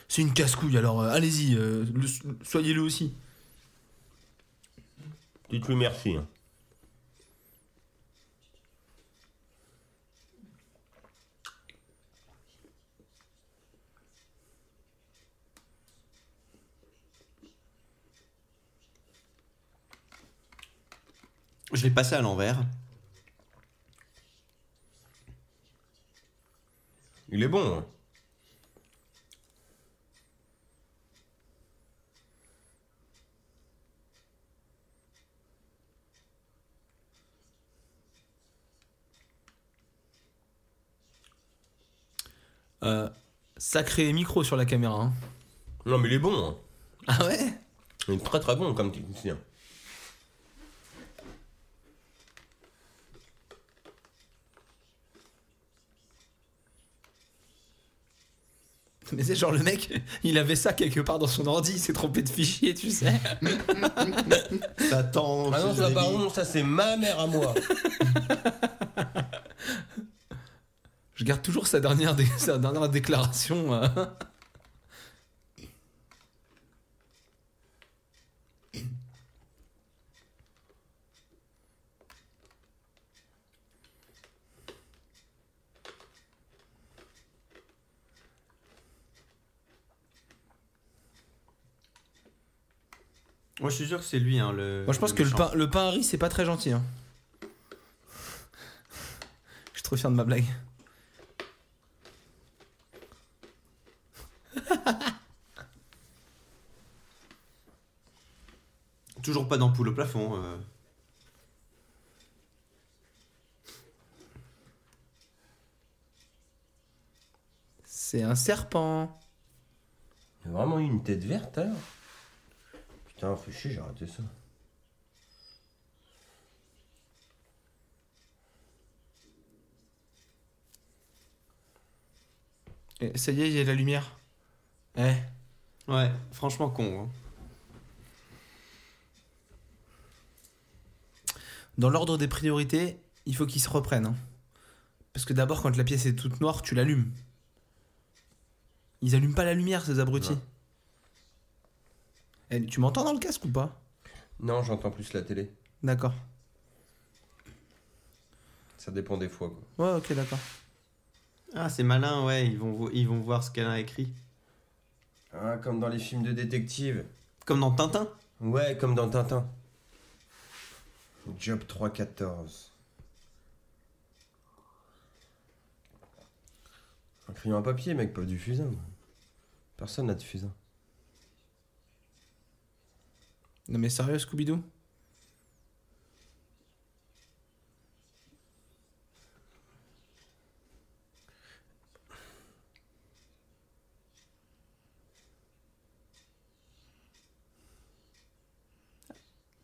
C'est une casse-couille, alors euh, allez-y, euh, le- soyez-le aussi. Dites-lui merci. hein. Je l'ai passé à l'envers. Il est bon. hein. Euh, sacré micro sur la caméra. hein. Non, mais il est bon. hein. Ah ouais? Il est très très bon comme technicien. Mais c'est genre le mec, il avait ça quelque part dans son ordi, il s'est trompé de fichier, tu sais. Ça tend. Ah non, ça par contre, ça c'est ma mère à moi. Je garde toujours sa dernière, dé- sa dernière déclaration. euh. Moi, je suis sûr que c'est lui, hein, le. Moi je pense que le pain, le pain à riz c'est pas très gentil. hein. Je suis trop fier de ma blague. Toujours pas d'ampoule au plafond. euh. C'est un serpent. Il a vraiment eu une tête verte alors Putain, fais chier, j'ai raté ça. Et ça y est, il y a la lumière. Eh. Ouais, franchement con. hein. Dans l'ordre des priorités, il faut qu'ils se reprennent. hein. Parce que d'abord, quand la pièce est toute noire, tu l'allumes. Ils allument pas la lumière, ces abrutis. Eh, tu m'entends dans le casque ou pas? Non, j'entends plus la télé. D'accord. Ça dépend des fois quoi. Ouais, ok, d'accord. Ah, c'est malin, ouais, ils vont, vo- ils vont voir ce qu'elle a écrit. Ah, comme dans les films de détective. Comme dans Tintin. Ouais, comme dans Tintin. Job 314. Un crayon à papier, mec, pas du fusain. Personne n'a de fusain. Non mais sérieux, Scooby-Doo?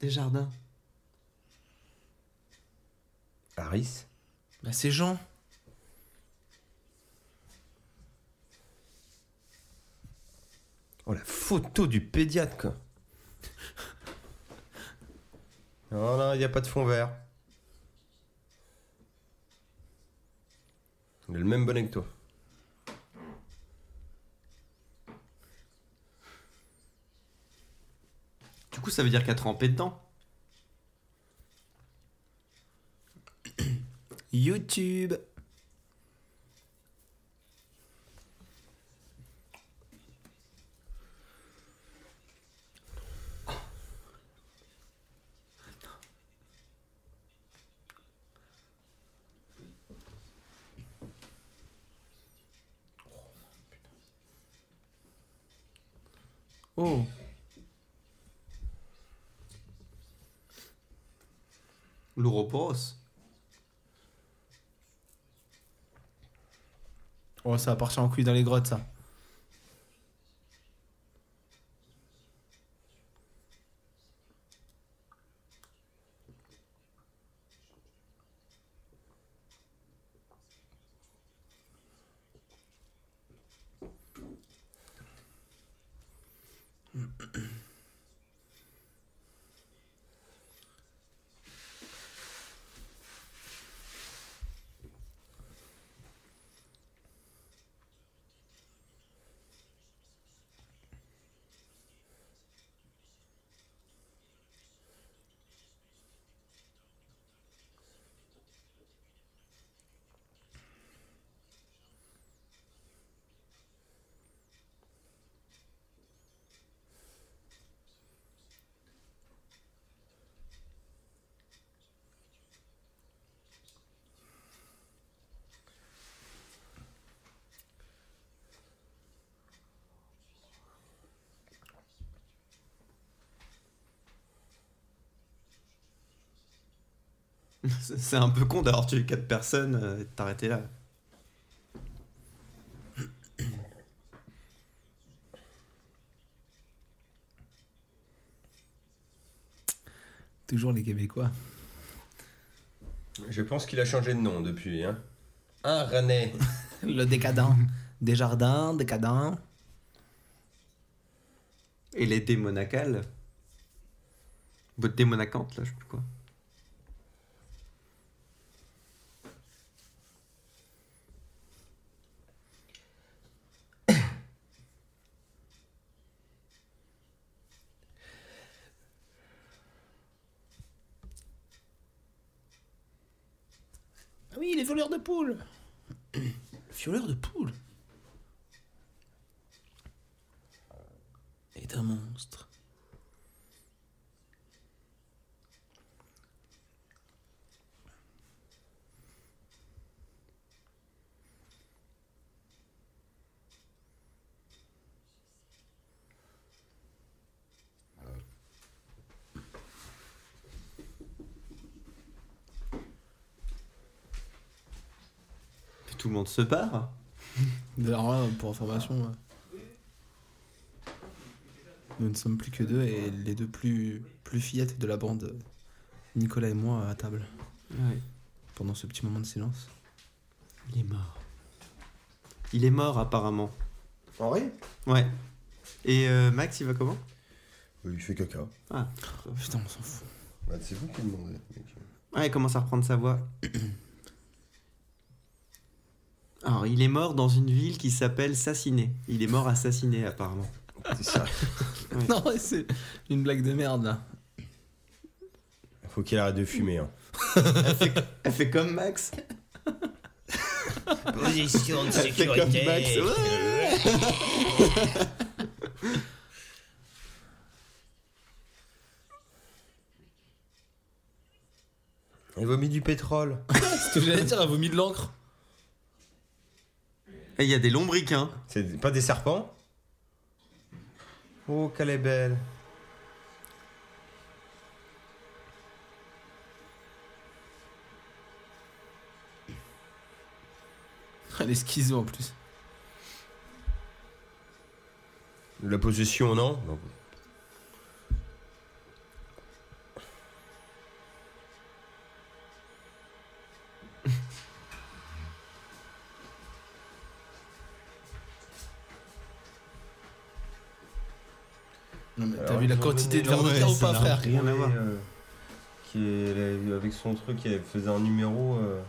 Des jardins. Harris Bah c'est Jean. Oh, la photo du pédiatre, quoi. Non, non, il n'y a pas de fond vert. Il a le même bonnet que toi. ça veut dire qu'à tremper dedans. YouTube. Oh. Oh, ça va partir en couille dans les grottes, ça. C'est un peu con d'avoir tué 4 personnes euh, et de t'arrêter là. Toujours les Québécois. Je pense qu'il a changé de nom depuis. Hein. Un René. Le décadent. Desjardins, décadent. Et les démonacales. Votre démonacante, là, je sais plus quoi. Voleurs de poules. Le violeur de poules. Est un monstre. Tout le monde se barre. D'ailleurs, là, pour information, euh, nous ne sommes plus que deux et les deux plus, plus fillettes de la bande, euh, Nicolas et moi, à table, Ouais. pendant ce petit moment de silence. Il est mort. Il est mort, apparemment. Henri Ouais. Et euh, Max, il va comment? Il fait caca. Ah. Putain, on s'en fout. Bah, c'est vous qui le demandez. mec. Ouais, il commence à reprendre sa voix. Alors, il est mort dans une ville qui s'appelle Sassiné. Il est mort assassiné, apparemment. C'est ça. Ouais. Non, c'est une blague de merde là. Faut qu'il arrête de fumer. Hein. Elle fait comme Max. Position de Elle fait comme Max. Ouais. Il vomit du pétrole. Ce que j'allais dire, elle vomit de l'encre. Et il y a des lombricains. C'est pas des serpents? Oh, qu'elle est belle. Elle est schizo en plus. La possession, non? Non. La quantité de verre de terre ou pas, frère rien à voir. Euh, qui est, avec son truc, qui faisait un numéro euh,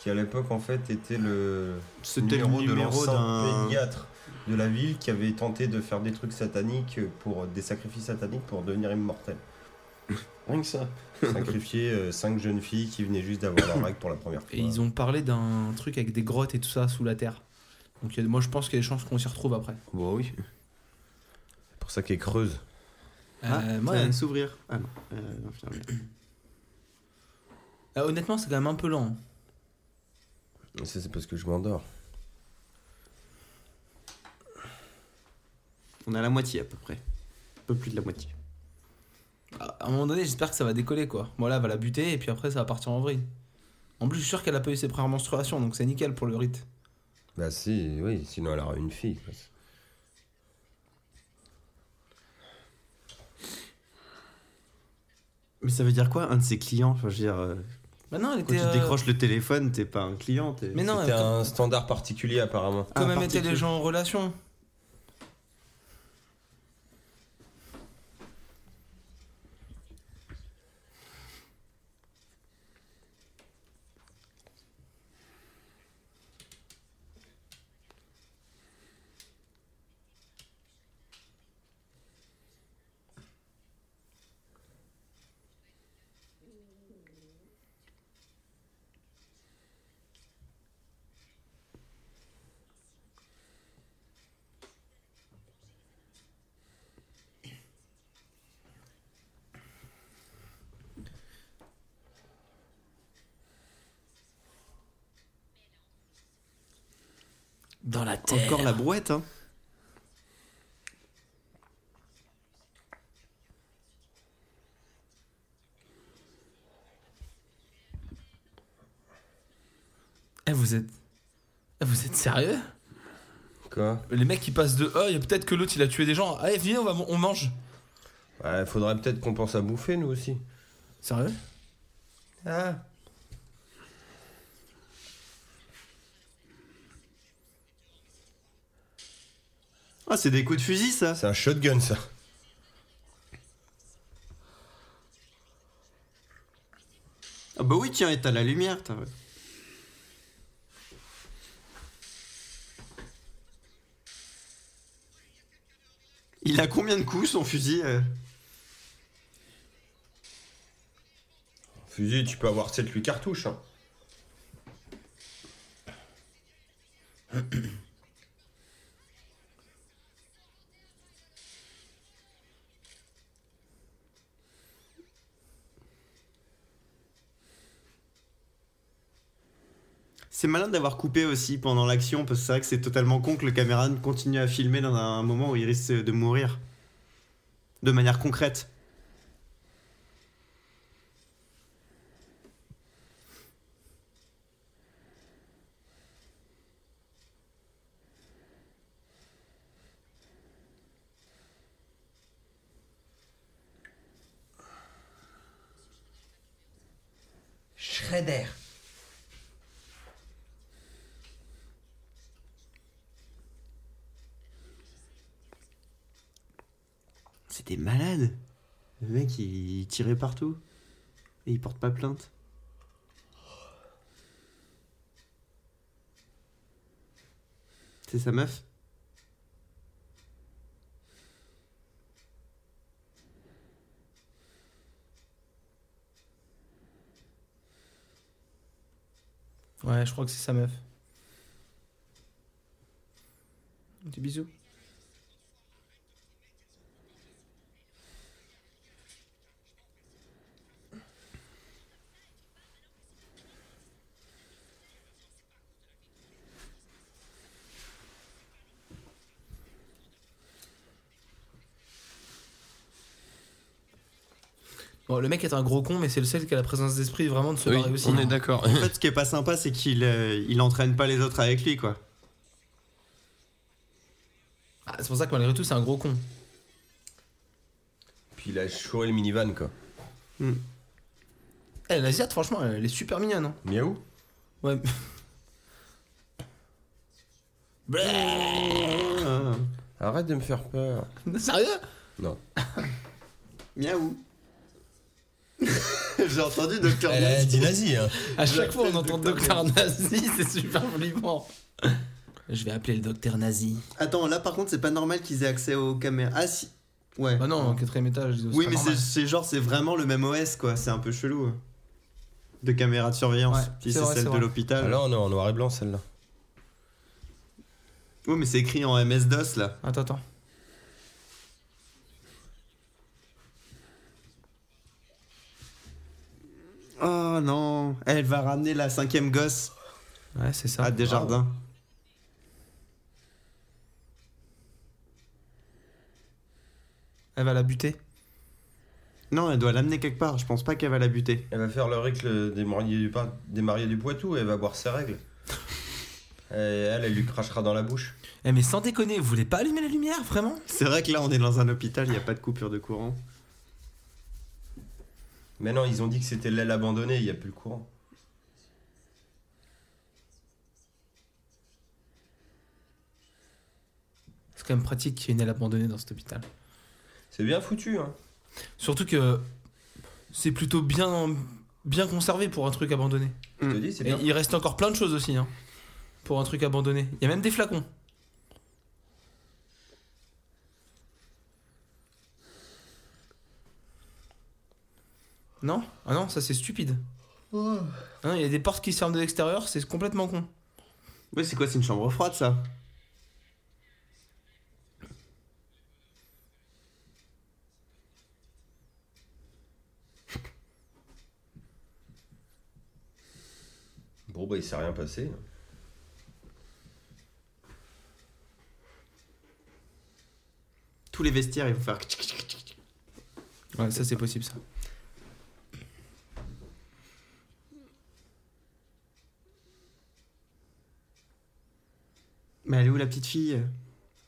qui à l'époque en fait était le C'était le numéro, de numéro l'ancien pédiatre de la ville qui avait tenté de faire des trucs sataniques pour des sacrifices sataniques pour devenir immortel. Rien que ça. Sacrifier euh, cinq jeunes filles qui venaient juste d'avoir leur règle pour la première fois. Et ils ont parlé d'un truc avec des grottes et tout ça sous la terre. Donc a- moi je pense qu'il y a des chances qu'on s'y retrouve après. Bon, oui. C'est pour ça qu'elle creuse. Ah, Euh, ça moi, vient de s'ouvrir. Ah non. Euh, non, finalement. euh, honnêtement, c'est quand même un peu lent. Ça, c'est parce que je m'endors. On a la moitié à peu près. peu plus de la moitié. À un moment donné, j'espère que ça va décoller quoi. Voilà, elle va la buter et puis après ça va partir en vrille. En plus, je suis sûr qu'elle a pas eu ses premières menstruations donc c'est nickel pour le rite. Bah si, oui, sinon elle aura une fille. quoi. Mais ça veut dire quoi, un de ses clients? Enfin, je veux dire, euh, Bah non, elle quand était. tu euh, décroches le téléphone, t'es pas un client. t'es- Mais non, C'était un standard particulier apparemment. Ah, Comme elle mettait particulier. les gens en relation. Dans la terre. Encore la brouette, hein. Eh, vous êtes. Eh, vous êtes sérieux? Quoi? Les mecs qui passent de. Oh, il y a peut-être que l'autre il a tué des gens. Allez, viens, on, va, on mange. Ouais, faudrait peut-être qu'on pense à bouffer nous aussi. Sérieux? Ah. Ah, c'est des coups de fusil, ça. C'est un shotgun ça. Ah bah oui, tiens, et t'as la lumière, t'as... Il a combien de coups, son fusil euh Fusil, tu peux avoir 7-8 cartouches. hein. C'est malin d'avoir coupé aussi pendant l'action, parce que c'est vrai que c'est totalement con que le caméraman continue à filmer dans un moment où il risque de mourir. De manière concrète. Shredder. C'était malade. Le mec, il tirait partout. Et il porte pas plainte. C'est sa meuf Ouais, je crois que c'est sa meuf. Des bisous. Bon, le mec est un gros con, mais c'est le seul qui a la présence d'esprit vraiment de se Oui, barrer aussi. on est d'accord. En fait, ce qui est pas sympa, c'est qu'il euh, il entraîne pas les autres avec lui, quoi. Ah, c'est pour ça que malgré tout, c'est un gros con. Puis il a chouré le minivan quoi. Eh, l'Asiate, franchement, elle est super mignonne. Hein. Miaou Ouais. Ah. Arrête de me faire peur. Sérieux? Non. Miaou. J'ai entendu Docteur Elle a dit nazi hein. À chaque fois, on entend docteur nazi, c'est super flippant. Je vais appeler le docteur nazi. Attends, là par contre, c'est pas normal qu'ils aient accès aux caméras. Ah si. Ouais. Bah non, quatrième étage. oui, mais c'est genre, c'est vraiment le même OS, quoi. C'est un peu chelou. hein. De caméra de surveillance. Ouais, Puis c'est celle de l'hôpital. Ah là on est en noir et blanc celle-là. Oui, mais c'est écrit en MS-DOS là. Attends, attends. Oh non. Elle va ramener la cinquième gosse Ouais, c'est ça. à Desjardins. Elle va la buter? Non, elle doit l'amener quelque part. Je pense pas qu'elle va la buter. Elle va faire le rythme des mariés du, des mariés du Poitou et elle va boire ses règles. Et elle, elle lui crachera dans la bouche. Eh mais sans déconner, vous voulez pas allumer la lumière, vraiment? C'est vrai que là, on est dans un hôpital, il n'y a pas de coupure de courant. Mais non, ils ont dit que c'était l'aile abandonnée, il n'y a plus le courant. C'est quand même pratique qu'il y ait une aile abandonnée dans cet hôpital. C'est bien foutu, hein. Surtout que c'est plutôt bien, bien conservé pour un truc abandonné. Je te dis, c'est Et bien. il reste encore plein de choses aussi hein, pour un truc abandonné. Il y a même des flacons. Non Ah non, ça c'est stupide. Ah non, il y a des portes qui se ferment de l'extérieur, c'est complètement con. Ouais, c'est quoi C'est une chambre froide, ça? Bon, bah, il s'est rien passé. Tous les vestiaires, ils vont faire. Ouais, ça c'est possible ça. Mais elle est où la petite fille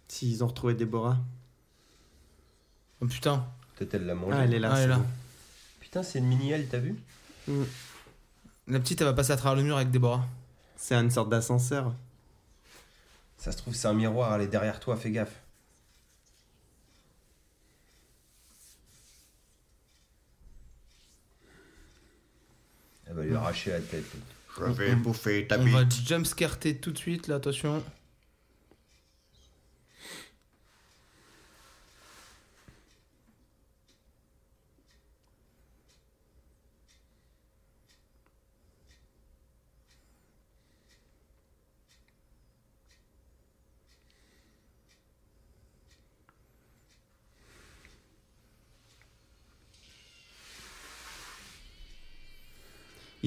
S'ils ont retrouvé Déborah? Oh putain. Peut-être elle l'a mangé. Ah, elle est là. Ah, elle est c'est là. bon. Putain, c'est une mini-aile, t'as vu? Mm. La petite elle va passer à travers le mur avec Déborah. C'est une sorte d'ascenseur. Ça se trouve, c'est un miroir, elle est derrière toi, fais gaffe. Elle va lui arracher la tête. Je vais bouffer ta On va jumpscarter tout de suite là, attention.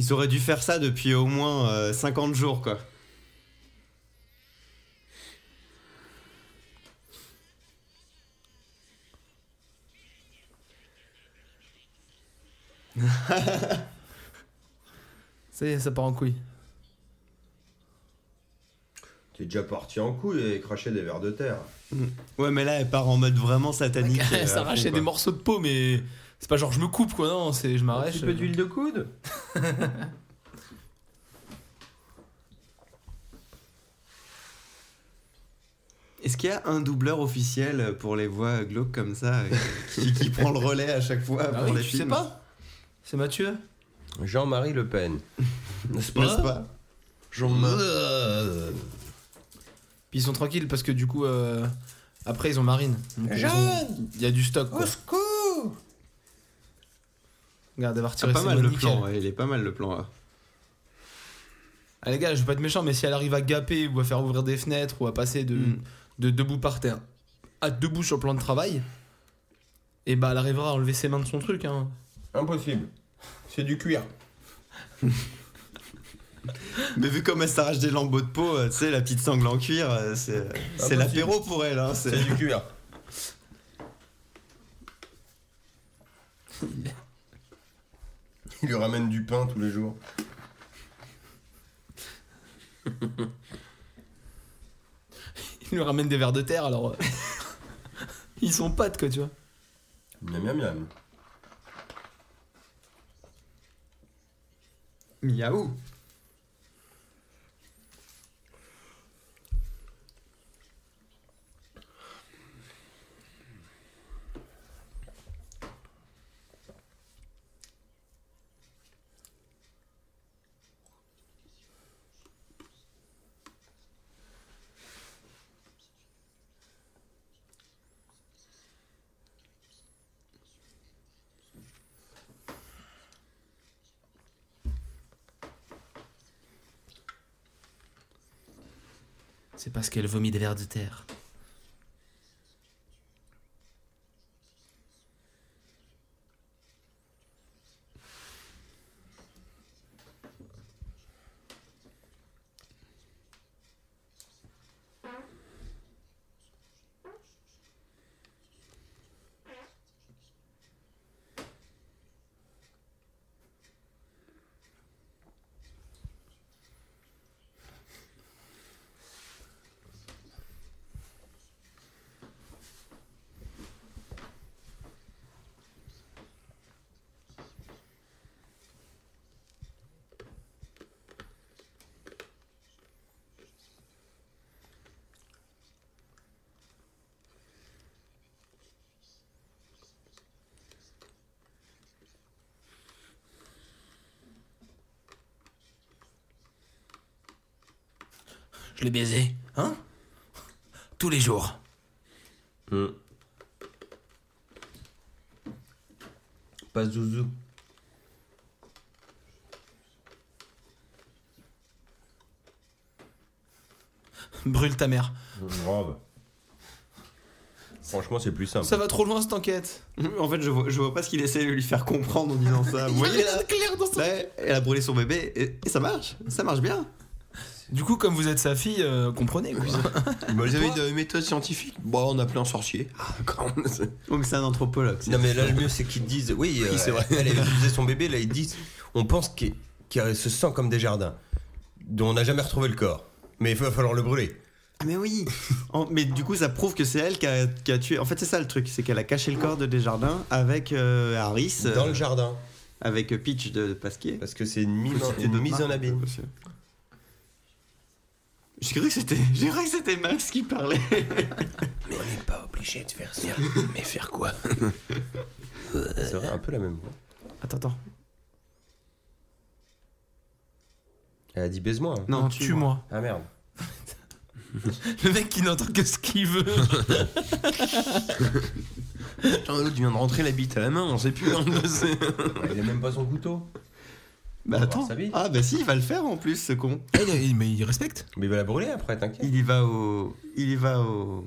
Ils auraient dû faire ça depuis au moins euh, 50 jours, quoi. Ça y est, ça part en couille. T'es déjà parti en couille et craché des vers de terre. Ouais, mais là, elle part en mode vraiment satanique. euh, à Elle fond, s'arrachait quoi. des morceaux de peau, mais c'est pas genre je me coupe quoi, non, c'est je Un m'arrache. petit peu d'huile de coude Est-ce qu'il y a un doubleur officiel pour les voix glauques comme ça euh, qui, qui prend le relais à chaque fois Ah pour oui, les films sais pas C'est Mathieu Jean-Marie Le Pen. N'est-ce N'est-ce pas Puis ils sont tranquilles parce que du coup, euh, après ils ont Marine. Donc, ils ont- Il y a du stock quoi. secours Regarde, elle va Ah, pas ses mal le nickel. plan, ouais, il est pas mal le plan là. Ah, les gars, je vais pas être méchant, mais si elle arrive à gaper ou à faire ouvrir des fenêtres ou à passer de, Mm. de debout par terre à debout sur le plan de travail, et bah elle arrivera à enlever ses mains de son truc. Hein. Impossible. C'est du cuir. Mais vu comme elle s'arrache des lambeaux de peau, euh, tu sais, la petite sangle en cuir, euh, c'est c'est Impossible. l'apéro pour elle. Hein, c'est- C'est du cuir. Il lui ramène du pain tous les jours. Il lui ramène des vers de terre alors. euh, Ils sont potes quoi, tu vois. Miam miam miam. Miaou parce qu'elle vomit des vers de terre. Je l'ai baisé, hein? Tous les jours. Hmm. Pas zouzou. Brûle ta mère. Grave. Franchement, c'est plus simple. Ça va trop loin cette enquête. En fait, je vois, je vois pas ce qu'il essaie de lui faire comprendre en disant ça. Vous voyez là clair dans son- Elle a brûlé son bébé et, et ça marche. Ça marche bien. Du coup, comme vous êtes sa fille, euh, comprenez quoi. Bah, Vous avez toi- une méthode scientifique? Bon, on a appelé un sorcier. Ah, Donc c'est un anthropologue. Non mais là le mieux c'est qu'ils disent oui, euh, c'est vrai. elle a utilisé son bébé là ils disent on pense qu'il qu'il se sent comme des jardins dont on n'a jamais retrouvé le corps mais il va falloir le brûler. Ah mais oui En- Mais du coup ça prouve que c'est elle qui a, qui a tué. En fait c'est ça le truc, c'est qu'elle a caché le corps de Desjardins avec euh, Harris, euh, Dans le jardin avec Peach de, de Pasquier. parce que c'est une mise, en, C'était une d'autres mise en marques, abîme. aussi. J'ai cru que c'était, j'ai cru que c'était Max qui parlait. Mais on n'est pas obligé de faire ça. Mais faire quoi? C'est vrai un peu la même voix. Attends attends. Elle a dit baise-moi. hein. Non, tue-moi. Ah merde. Le mec qui n'entend que ce qu'il veut. Putain, l'autre vient de rentrer la bite à la main, on sait plus. hein, c'est- il a même pas son couteau. Bah attends. Ah bah si, il va le faire en plus ce con. Ah, il- il- mais il respecte. Mais il va la brûler après, t'inquiète. Il y va au, il y va au,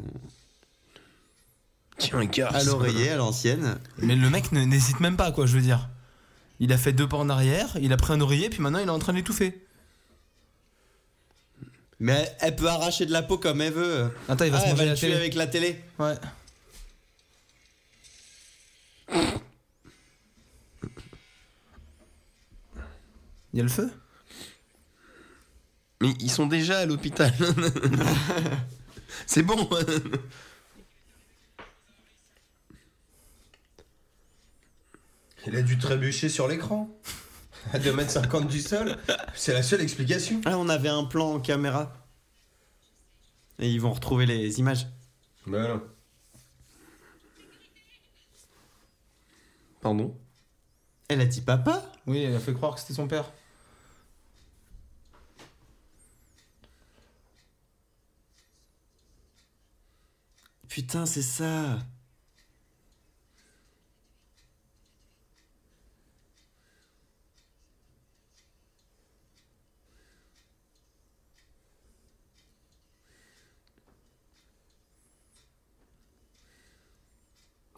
Tiens, un à l'oreiller à l'ancienne. Mais le mec ne- n'hésite même pas, quoi, je veux dire. Il a fait deux pas en arrière, il a pris un oreiller, puis maintenant il est en train de l'étouffer. Mais elle peut arracher de la peau comme elle veut. Attends, il va Ah, se elle va la le tuer télé. avec la télé. Ouais. Il y a le feu? Mais ils sont déjà à l'hôpital. c'est bon. Il a dû trébucher sur l'écran. À 2m50 du sol. C'est la seule explication. Ah, on avait un plan en caméra. Et ils vont retrouver les images. Non. Pardon? Elle a dit papa? Oui, elle a fait croire que c'était son père. Putain, c'est ça.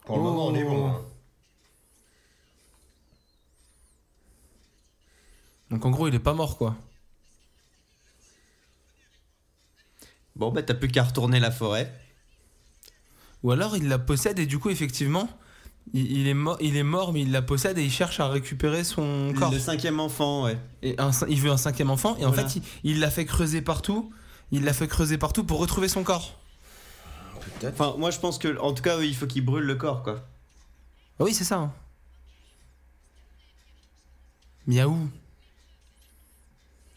Pour le moment, on est bon. hein. Donc en gros, il est pas mort, quoi. Bon, bah, t'as plus qu'à retourner la forêt. Ou alors il la possède et du coup, effectivement, il, il est, mort, il est mort, mais il la possède et il cherche à récupérer son corps. Le cinquième enfant, ouais. Et un cin- il veut un cinquième enfant et en Voilà. fait, il- il l'a fait creuser partout. Il l'a fait creuser partout pour retrouver son corps. Peut-être. Enfin, moi, je pense que, en tout cas, il faut qu'il brûle le corps, quoi. Ah oui, c'est ça. hein. Miaou.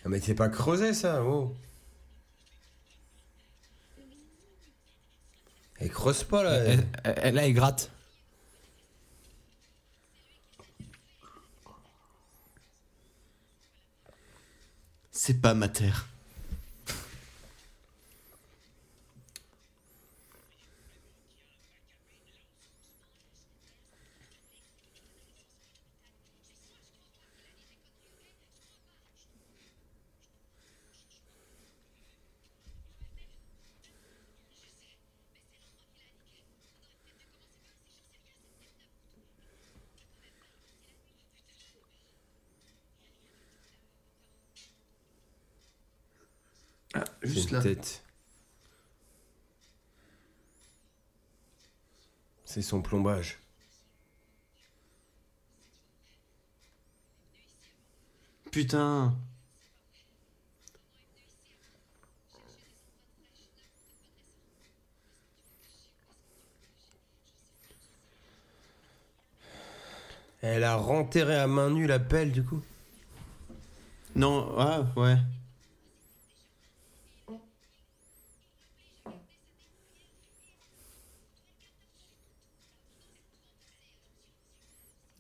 Ah, mais c'est pas creusé ça, oh. Elle creuse pas là. Elle, elle- elle- là, elle gratte. C'est pas ma terre. Là. tête. C'est son plombage. Putain. Elle a renterré à main nue la pelle du coup? Non, ah, ouais.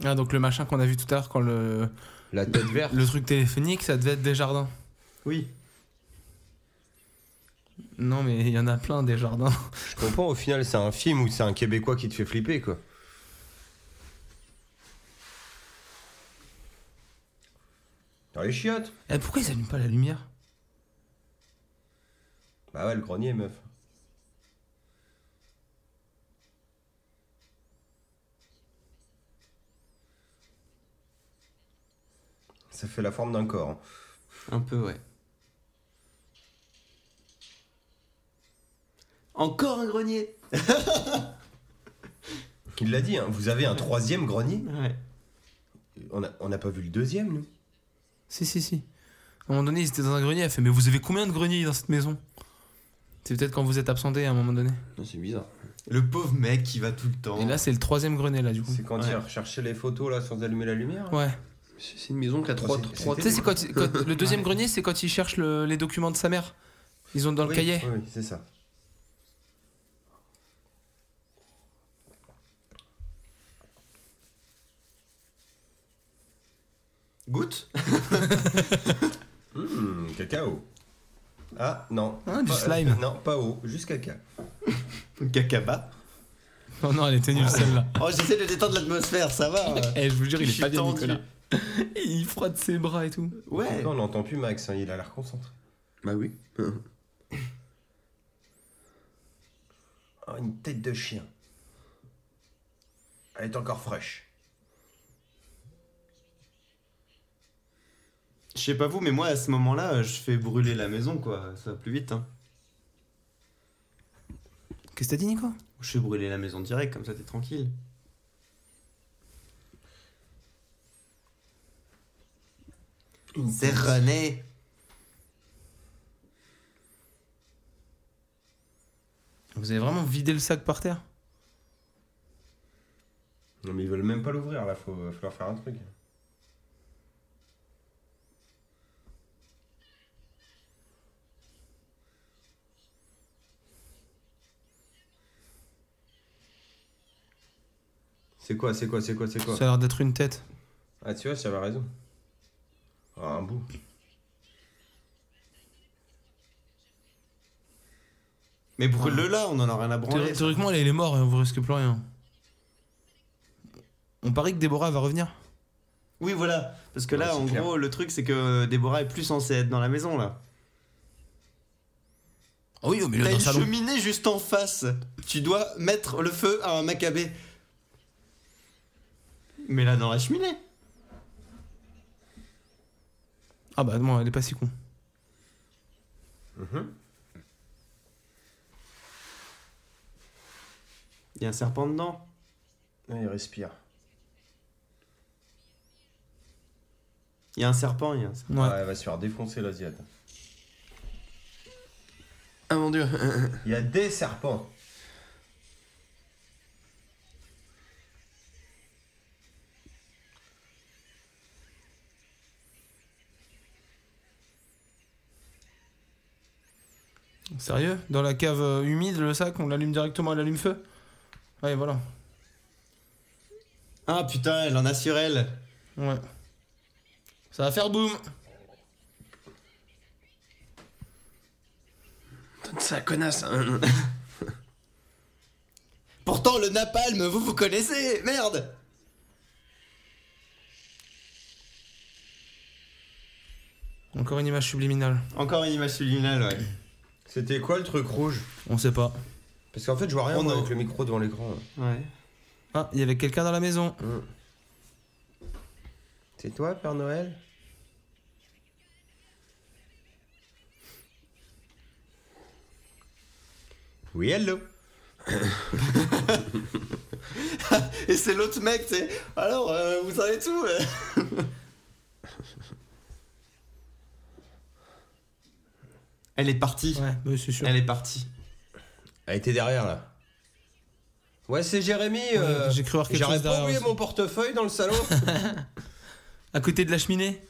Ah, donc le machin qu'on a vu tout à l'heure quand le, La tête verte. le truc téléphonique, ça devait être des jardins. Oui. Non, mais il y en a plein des jardins. Je comprends, au final, c'est un film où c'est un Québécois qui te fait flipper, quoi. Dans les chiottes Eh, pourquoi ils allument pas la lumière? Bah ouais, le grenier, meuf. Ça fait la forme d'un corps. Un peu, ouais. Encore un grenier Il l'a dit, hein, vous avez un troisième grenier Ouais. On n'a on a pas vu le deuxième, nous Si, si, si. À un moment donné, ils étaient dans un grenier. Elle fait Mais vous avez combien de greniers dans cette maison? C'est peut-être quand vous êtes absenté à un moment donné. Non, C'est bizarre. Le pauvre mec qui va tout le temps. Et là, c'est le troisième grenier, là, du coup. C'est quand Ouais. il a recherché les photos, là, sans allumer la lumière Ouais. C'est une maison qui a trois, trois Tu sais, c'est quand, il- quand- le deuxième grenier, c'est quand ils cherchent le- les documents de sa mère. Ils ont dans le cahier. Oui, oui, c'est ça. Goûte Hum, cacao. Ah, non. Ah, du Pas- slime. non, pas eau, juste caca. Cacaba. Oh non, elle était nulle celle-là. Oh, j'essaie de détendre l'atmosphère, ça va. Eh, je vous jure, il est pas bien. Nicolas. Et il frotte ses bras et tout. Ouais. Là, on n'entend plus Max, hein, il a l'air concentré. Bah oui. Oh, une tête de chien. Elle est encore fraîche. Je sais pas vous, mais moi à ce moment-là, je fais brûler la maison, quoi. Ça va plus vite, hein. Qu'est-ce que t'as dit, Nico? Je fais brûler la maison direct, comme ça t'es tranquille. C'est René. Vous avez vraiment vidé le sac par terre? Non, mais ils veulent même pas l'ouvrir, là, faut va falloir faire un truc. C'est quoi, c'est quoi, c'est quoi, c'est quoi? Ça a l'air d'être une tête. Ah, tu vois, j'avais raison. Ah, un bout. Mais brûle-le là, on en a rien à branler. Thé- Théoriquement, là, il est mort et on vous risque plus rien. On parie que Déborah va revenir. Oui, voilà. Parce que Ouais, là, c'est en clair. gros, le truc, c'est que Déborah est plus censée être dans la maison, là. Ah oui, au milieu T'as d'un une salon. cheminée juste en face. Tu dois mettre le feu à un macabé. Mais là, dans la cheminée. Ah bah non, elle est pas si con. Mhm. Il y a un serpent dedans? Ah, il respire. Il y a un serpent, il y a un serpent. Ouais. Ah, elle va se faire défoncer, l'Asiate. Ah mon dieu. Il y a des serpents. Sérieux Dans la cave euh, humide, le sac, on l'allume directement à l'allume-feu Ouais, voilà. Ah putain, elle en a sur elle. Ouais. Ça va faire boum Donne ça, connasse. hein. Pourtant, le napalm, vous, vous connaissez. Merde. Encore une image subliminale. Encore une image subliminale, ouais. C'était quoi le truc rouge On sait pas. Parce qu'en fait, je vois rien Oh moi, avec le micro devant l'écran. Ouais. Ah, il y avait quelqu'un dans la maison. C'est toi, Père Noël? Oui, hello. Et c'est l'autre mec, tu sais. Alors, euh, vous savez tout. euh? Elle est partie. Ouais, c'est sûr. Elle est partie. Elle était derrière là. Ouais, c'est Jérémy. euh, j'ai cru voir quelque chose derrière aussi. mon portefeuille dans le salon. À côté de la cheminée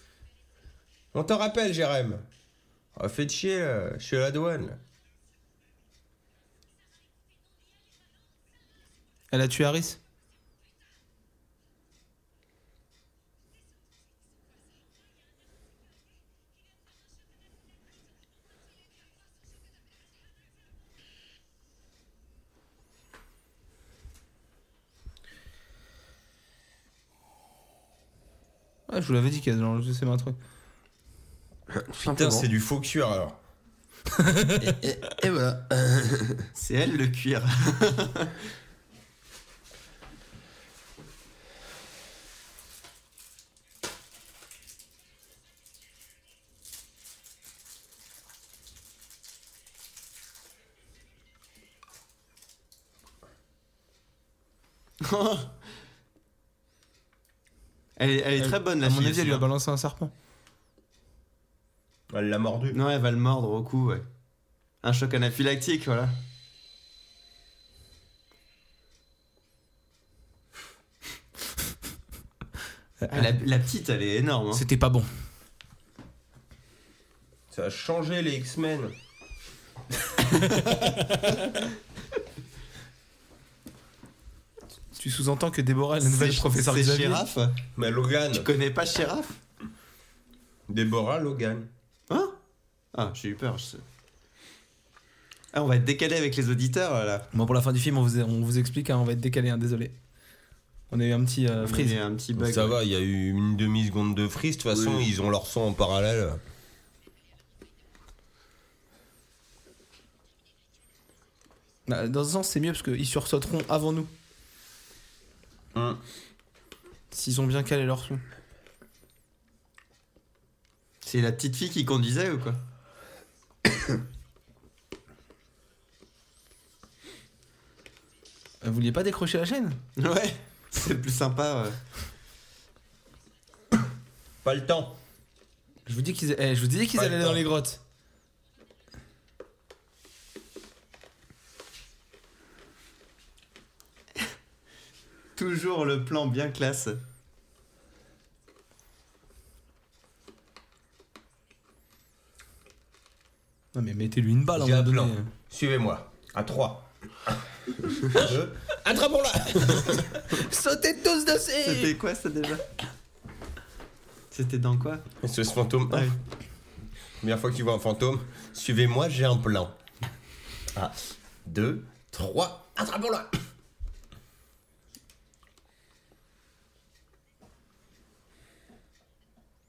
On te rappelle, Jérémy. Oh, fait de chier, là. je suis à la douane. là. Elle a tué Harris? Ouais, je vous l'avais dit qu'il y a dans le c'est un truc. Putain, c'est du faux cuir alors. Et, et- et voilà. C'est elle le cuir. elle est, elle est très bonne la À mon fille avis, elle lui a hein. balancé un serpent. Elle l'a mordu. Non, elle va le mordre au cou, ouais. Un choc anaphylactique, voilà. Ah, la, la petite, elle est énorme. hein. C'était pas bon. Ça a changé les X-Men. Tu sous-entends que Déborah est la nouvelle professeure C'est Sheriff Mais Logan. Tu connais pas Sheriff Déborah Logan. Hein? Ah, j'ai eu peur. je sais. Ah, on va être décalé avec les auditeurs là. Bon, pour la fin du film, on vous, on vous explique, hein, on va être décalé, hein, désolé. On a eu un petit euh, freeze. un petit bug. ça ouais. va, il y a eu une demi-seconde de freeze. De toute façon, Oui. ils ont leur son en parallèle. Bah, Dans un sens, c'est mieux parce qu'ils sursauteront avant nous. Hum. S'ils ont bien calé leur son. C'est la petite fille qui conduisait ou quoi Vous vouliez pas décrocher la chaîne? Ouais, c'est plus sympa. ouais. Pas le temps. Je vous dis qu'ils eh, je vous disais qu'ils allaient dans les grottes. Toujours le plan bien classe. Non mais mettez-lui une balle en J'ai un plan. Suivez-moi. À 3. 2. Attrapons-la Sautez tous dessus C'était quoi ça déjà? C'était dans quoi? C'est ce fantôme. Ah oui. Première fois que tu vois un fantôme, suivez-moi, j'ai un plan. Ah, 2, 3, attrapons-la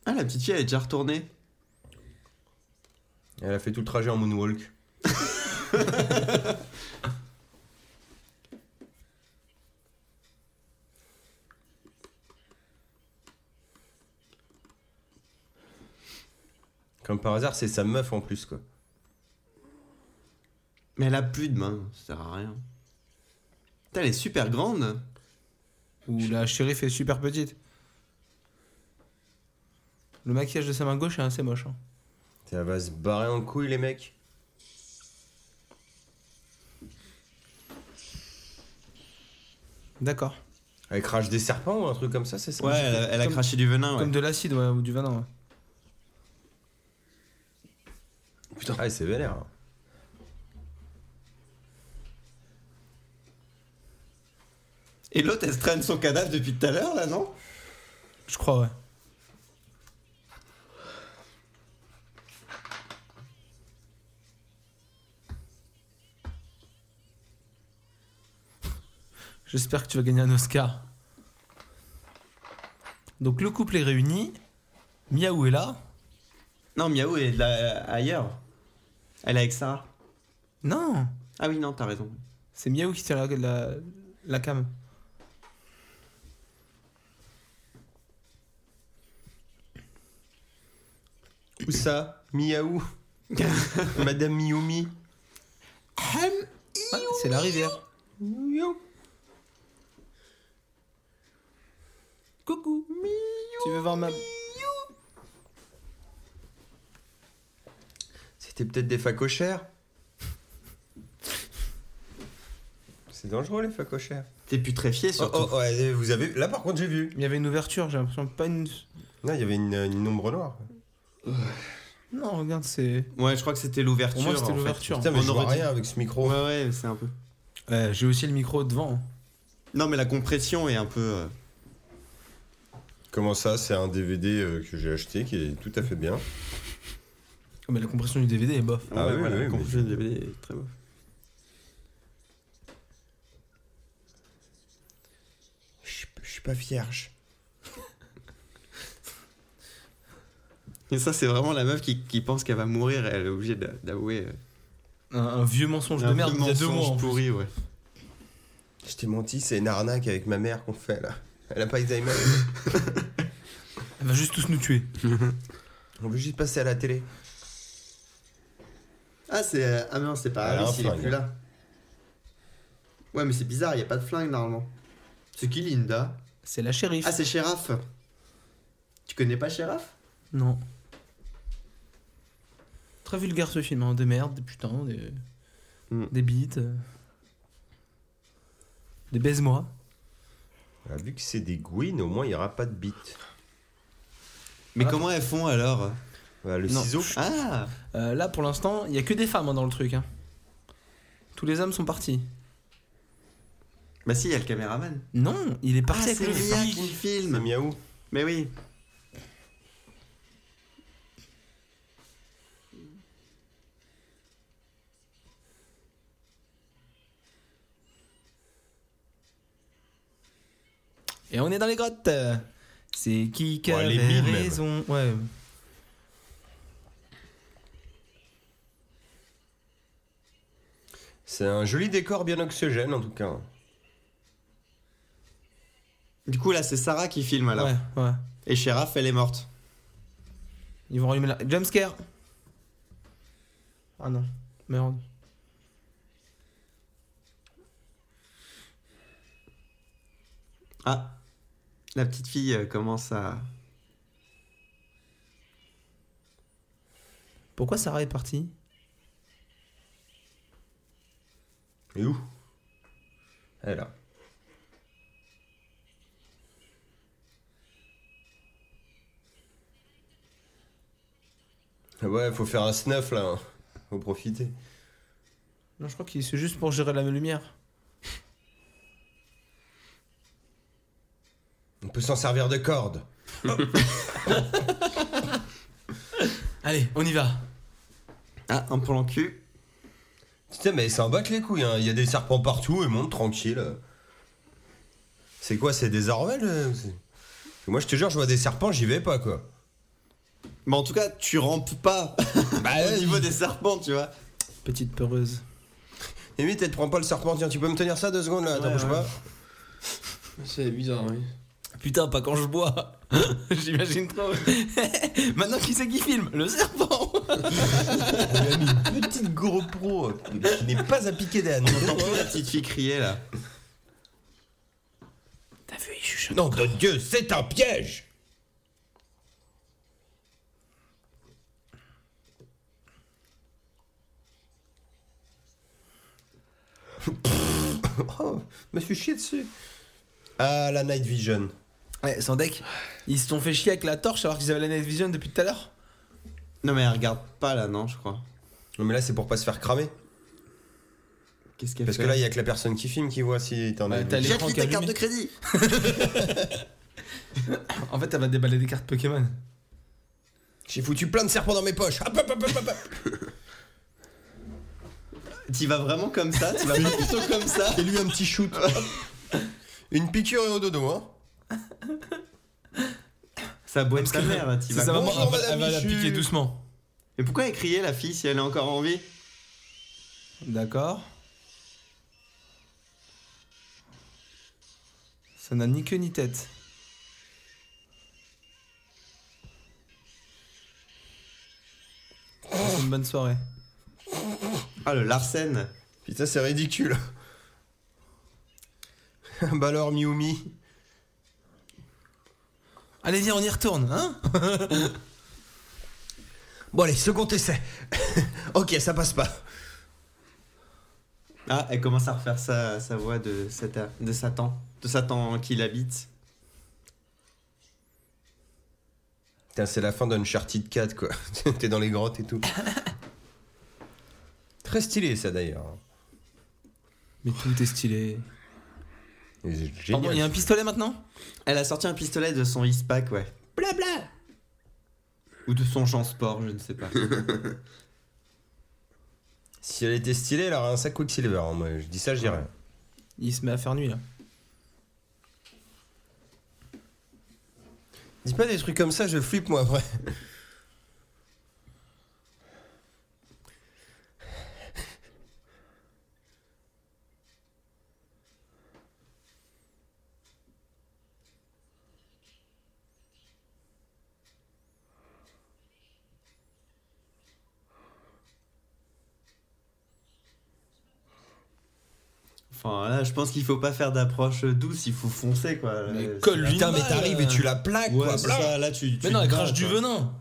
Ah, la petite fille, elle est déjà retournée. Elle a fait tout le trajet en moonwalk. Comme par hasard, c'est sa meuf en plus, quoi. Mais elle a plus de main, ça sert à rien. Putain, elle est super grande. Ou la shérif est super petite. Le maquillage de sa main gauche est assez moche. hein. Ça va se barrer en couille, les mecs. D'accord. Elle crache des serpents ou un truc comme ça, c'est ça Ouais, elle a, elle a Comme- craché du venin, ouais. Comme de l'acide ouais, ou du venin. ouais. Putain, ah, c'est vénère. hein. Et l'autre, elle se traîne son cadavre depuis tout à l'heure, là, non? Je crois, ouais. J'espère que tu vas gagner un Oscar. Donc le couple est réuni. Miaou est là. Non, Miaou est là, ailleurs. Elle est avec Sarah. Non, Ah oui, non, t'as raison. c'est Miaou qui tient la, la, la cam. Où ça? Miaou Madame Mioumi Ah, c'est la rivière. Miaou Tu veux voir ma... C'était peut-être des facochères C'est dangereux les facochères. T'es putréfié, Oh, surtout. oh, ouais, vous avez Là par contre j'ai vu. Il y avait une ouverture, j'ai l'impression pas une... Non, il y avait une, une ombre noire. Non, regarde, c'est... Ouais, je crois que c'était l'ouverture. Pour moi, c'était en fait. l'ouverture. Putain, mais On je vois aurait dit- rien avec ce micro. Ouais, ouais, c'est un peu. Ouais, j'ai aussi le micro devant. Non, mais la compression est un peu. euh, Comment ça C'est un DVD euh, que j'ai acheté qui est tout à fait bien. Oh, mais la compression du DVD est bof. Ah ouais, oui, voilà, oui, la mais- compression du DVD est très beau. Je suis- pas vierge. Et ça, c'est vraiment la meuf qui, qui pense qu'elle va mourir et elle est obligée d'a- d'avouer. euh, Un, un vieux mensonge de merde il y a deux mois. pourri, ouais. Je t'ai menti, c'est une arnaque avec ma mère qu'on fait là. Elle a pas Alzheimer. Elle va juste tous nous tuer. On veut juste passer à la télé. Ah, c'est. euh, Ah non, c'est pas Elle a un Alice, il est flingue. plus là. Ouais, mais c'est bizarre, il y a pas de flingue normalement. C'est qui Linda? C'est la shérif. Ah, c'est Sheriff. Tu connais pas Sheriff Non. Très vulgaire ce film, hein. des merdes, des putains, des, Mm. des bites, euh, des baise-moi. Ah, vu que c'est des Gwyn, au moins il y aura pas de bite. Mais Ah. comment elles font alors? Le Non. ciseau. Ah Euh, là pour l'instant, il y a que des femmes hein, dans le truc. hein. Tous les hommes sont partis. Bah si, il y a le caméraman. Non, il est parti Ah, avec c'est le me C'est filme. miaou. Mais oui. Et on est dans les grottes. C'est qui qui Ouais, les avait même. raison Ouais. C'est un joli décor bien oxygène en tout cas. Du coup, là, c'est Sarah qui filme alors. Ouais, ouais. Et Sheriff, elle est morte. Ils vont allumer la. Jumpscare Ah non, merde. Ah La petite fille euh, commence à. Pourquoi Sarah est partie? Et où? Elle est là. Ah Ouais, faut faire un snuff là. hein. Faut profiter. Non, je crois que c'est juste pour gérer la lumière. Peut s'en servir de corde. Allez, on y va. Ah, un plan cul. Putain, mais ça en bat que les couilles, hein. il y a des serpents partout et monte tranquille. C'est quoi, c'est des Orwell euh, Moi je te jure, je vois des serpents, j'y vais pas quoi. Mais en tout cas, tu rampes pas Bah, au niveau des serpents, tu vois. Petite peureuse. Limite, elle te prend pas le serpent, tiens, tu peux me tenir ça deux secondes là, attends, Ouais, bouge ouais. pas. C'est bizarre, oui. Putain, pas quand je bois. J'imagine trop. Maintenant, qui c'est qui filme Le serpent On lui a mis une petite GoPro euh, qui n'est pas à piquer d'âne. Plus la petite fille crier là. T'as vu, il chuchote. Non, de Dieu, c'est un piège Oh, me suis chié dessus. Ah, la night vision. Ouais, sans deck. Ils se sont fait chier avec la torche alors qu'ils avaient la night vision depuis tout à l'heure. Non, mais elle regarde pas là, non, je crois. Non, mais là, c'est pour pas se faire cramer. Qu'est-ce qu'elle Parce fait que là, il y a que la personne qui filme qui voit si t'en Ouais, as t'as vu. les- Jette-lui ta carte de crédit En fait, elle va déballer des cartes Pokémon. J'ai foutu plein de serpents dans mes poches. Hop, hop, hop, hop, hop. T'y vas vraiment comme ça Tu vas plutôt comme ça Et lui, un petit shoot. Une piqûre et au dodo, hein. Ça boîte ta mère, C'est vas sa Bonjour, elle va- elle va la piquer doucement. Et pourquoi elle criait la fille si elle est encore en vie D'accord. Ça n'a ni queue ni tête. C'est une bonne soirée. Ah, le Larsen Putain, c'est ridicule. bah alors, Miumi. Allez, viens, on y retourne, hein Bon, allez, second essai. ok, ça passe pas. Ah, elle commence à refaire sa, sa voix de, Satan, de Satan. De Satan qui l'habite. Putain, c'est la fin d'Uncharted 4, quoi. T'es dans les grottes et tout. Très stylé, ça, d'ailleurs. Mais tout est stylé. Pardon, il y a un pistolet maintenant? Elle a sorti un pistolet de son Eastpak, ouais. Blabla Ou de son Jean Sport, je ne sais pas. Si elle était stylée, elle aurait un sac Quicksilver. hein, moi. Je dis ça, je dis rien. Il se met à faire nuit là. Dis pas des trucs comme ça, je flippe, moi, après. Je pense qu'il faut pas faire d'approche douce, il faut foncer, quoi. Mais Euh, colle-lui c'est- Putain, mais t'arrives et tu la plaques, Ouais, quoi. ça, là, tu. tu Mais non, elle crache du venin.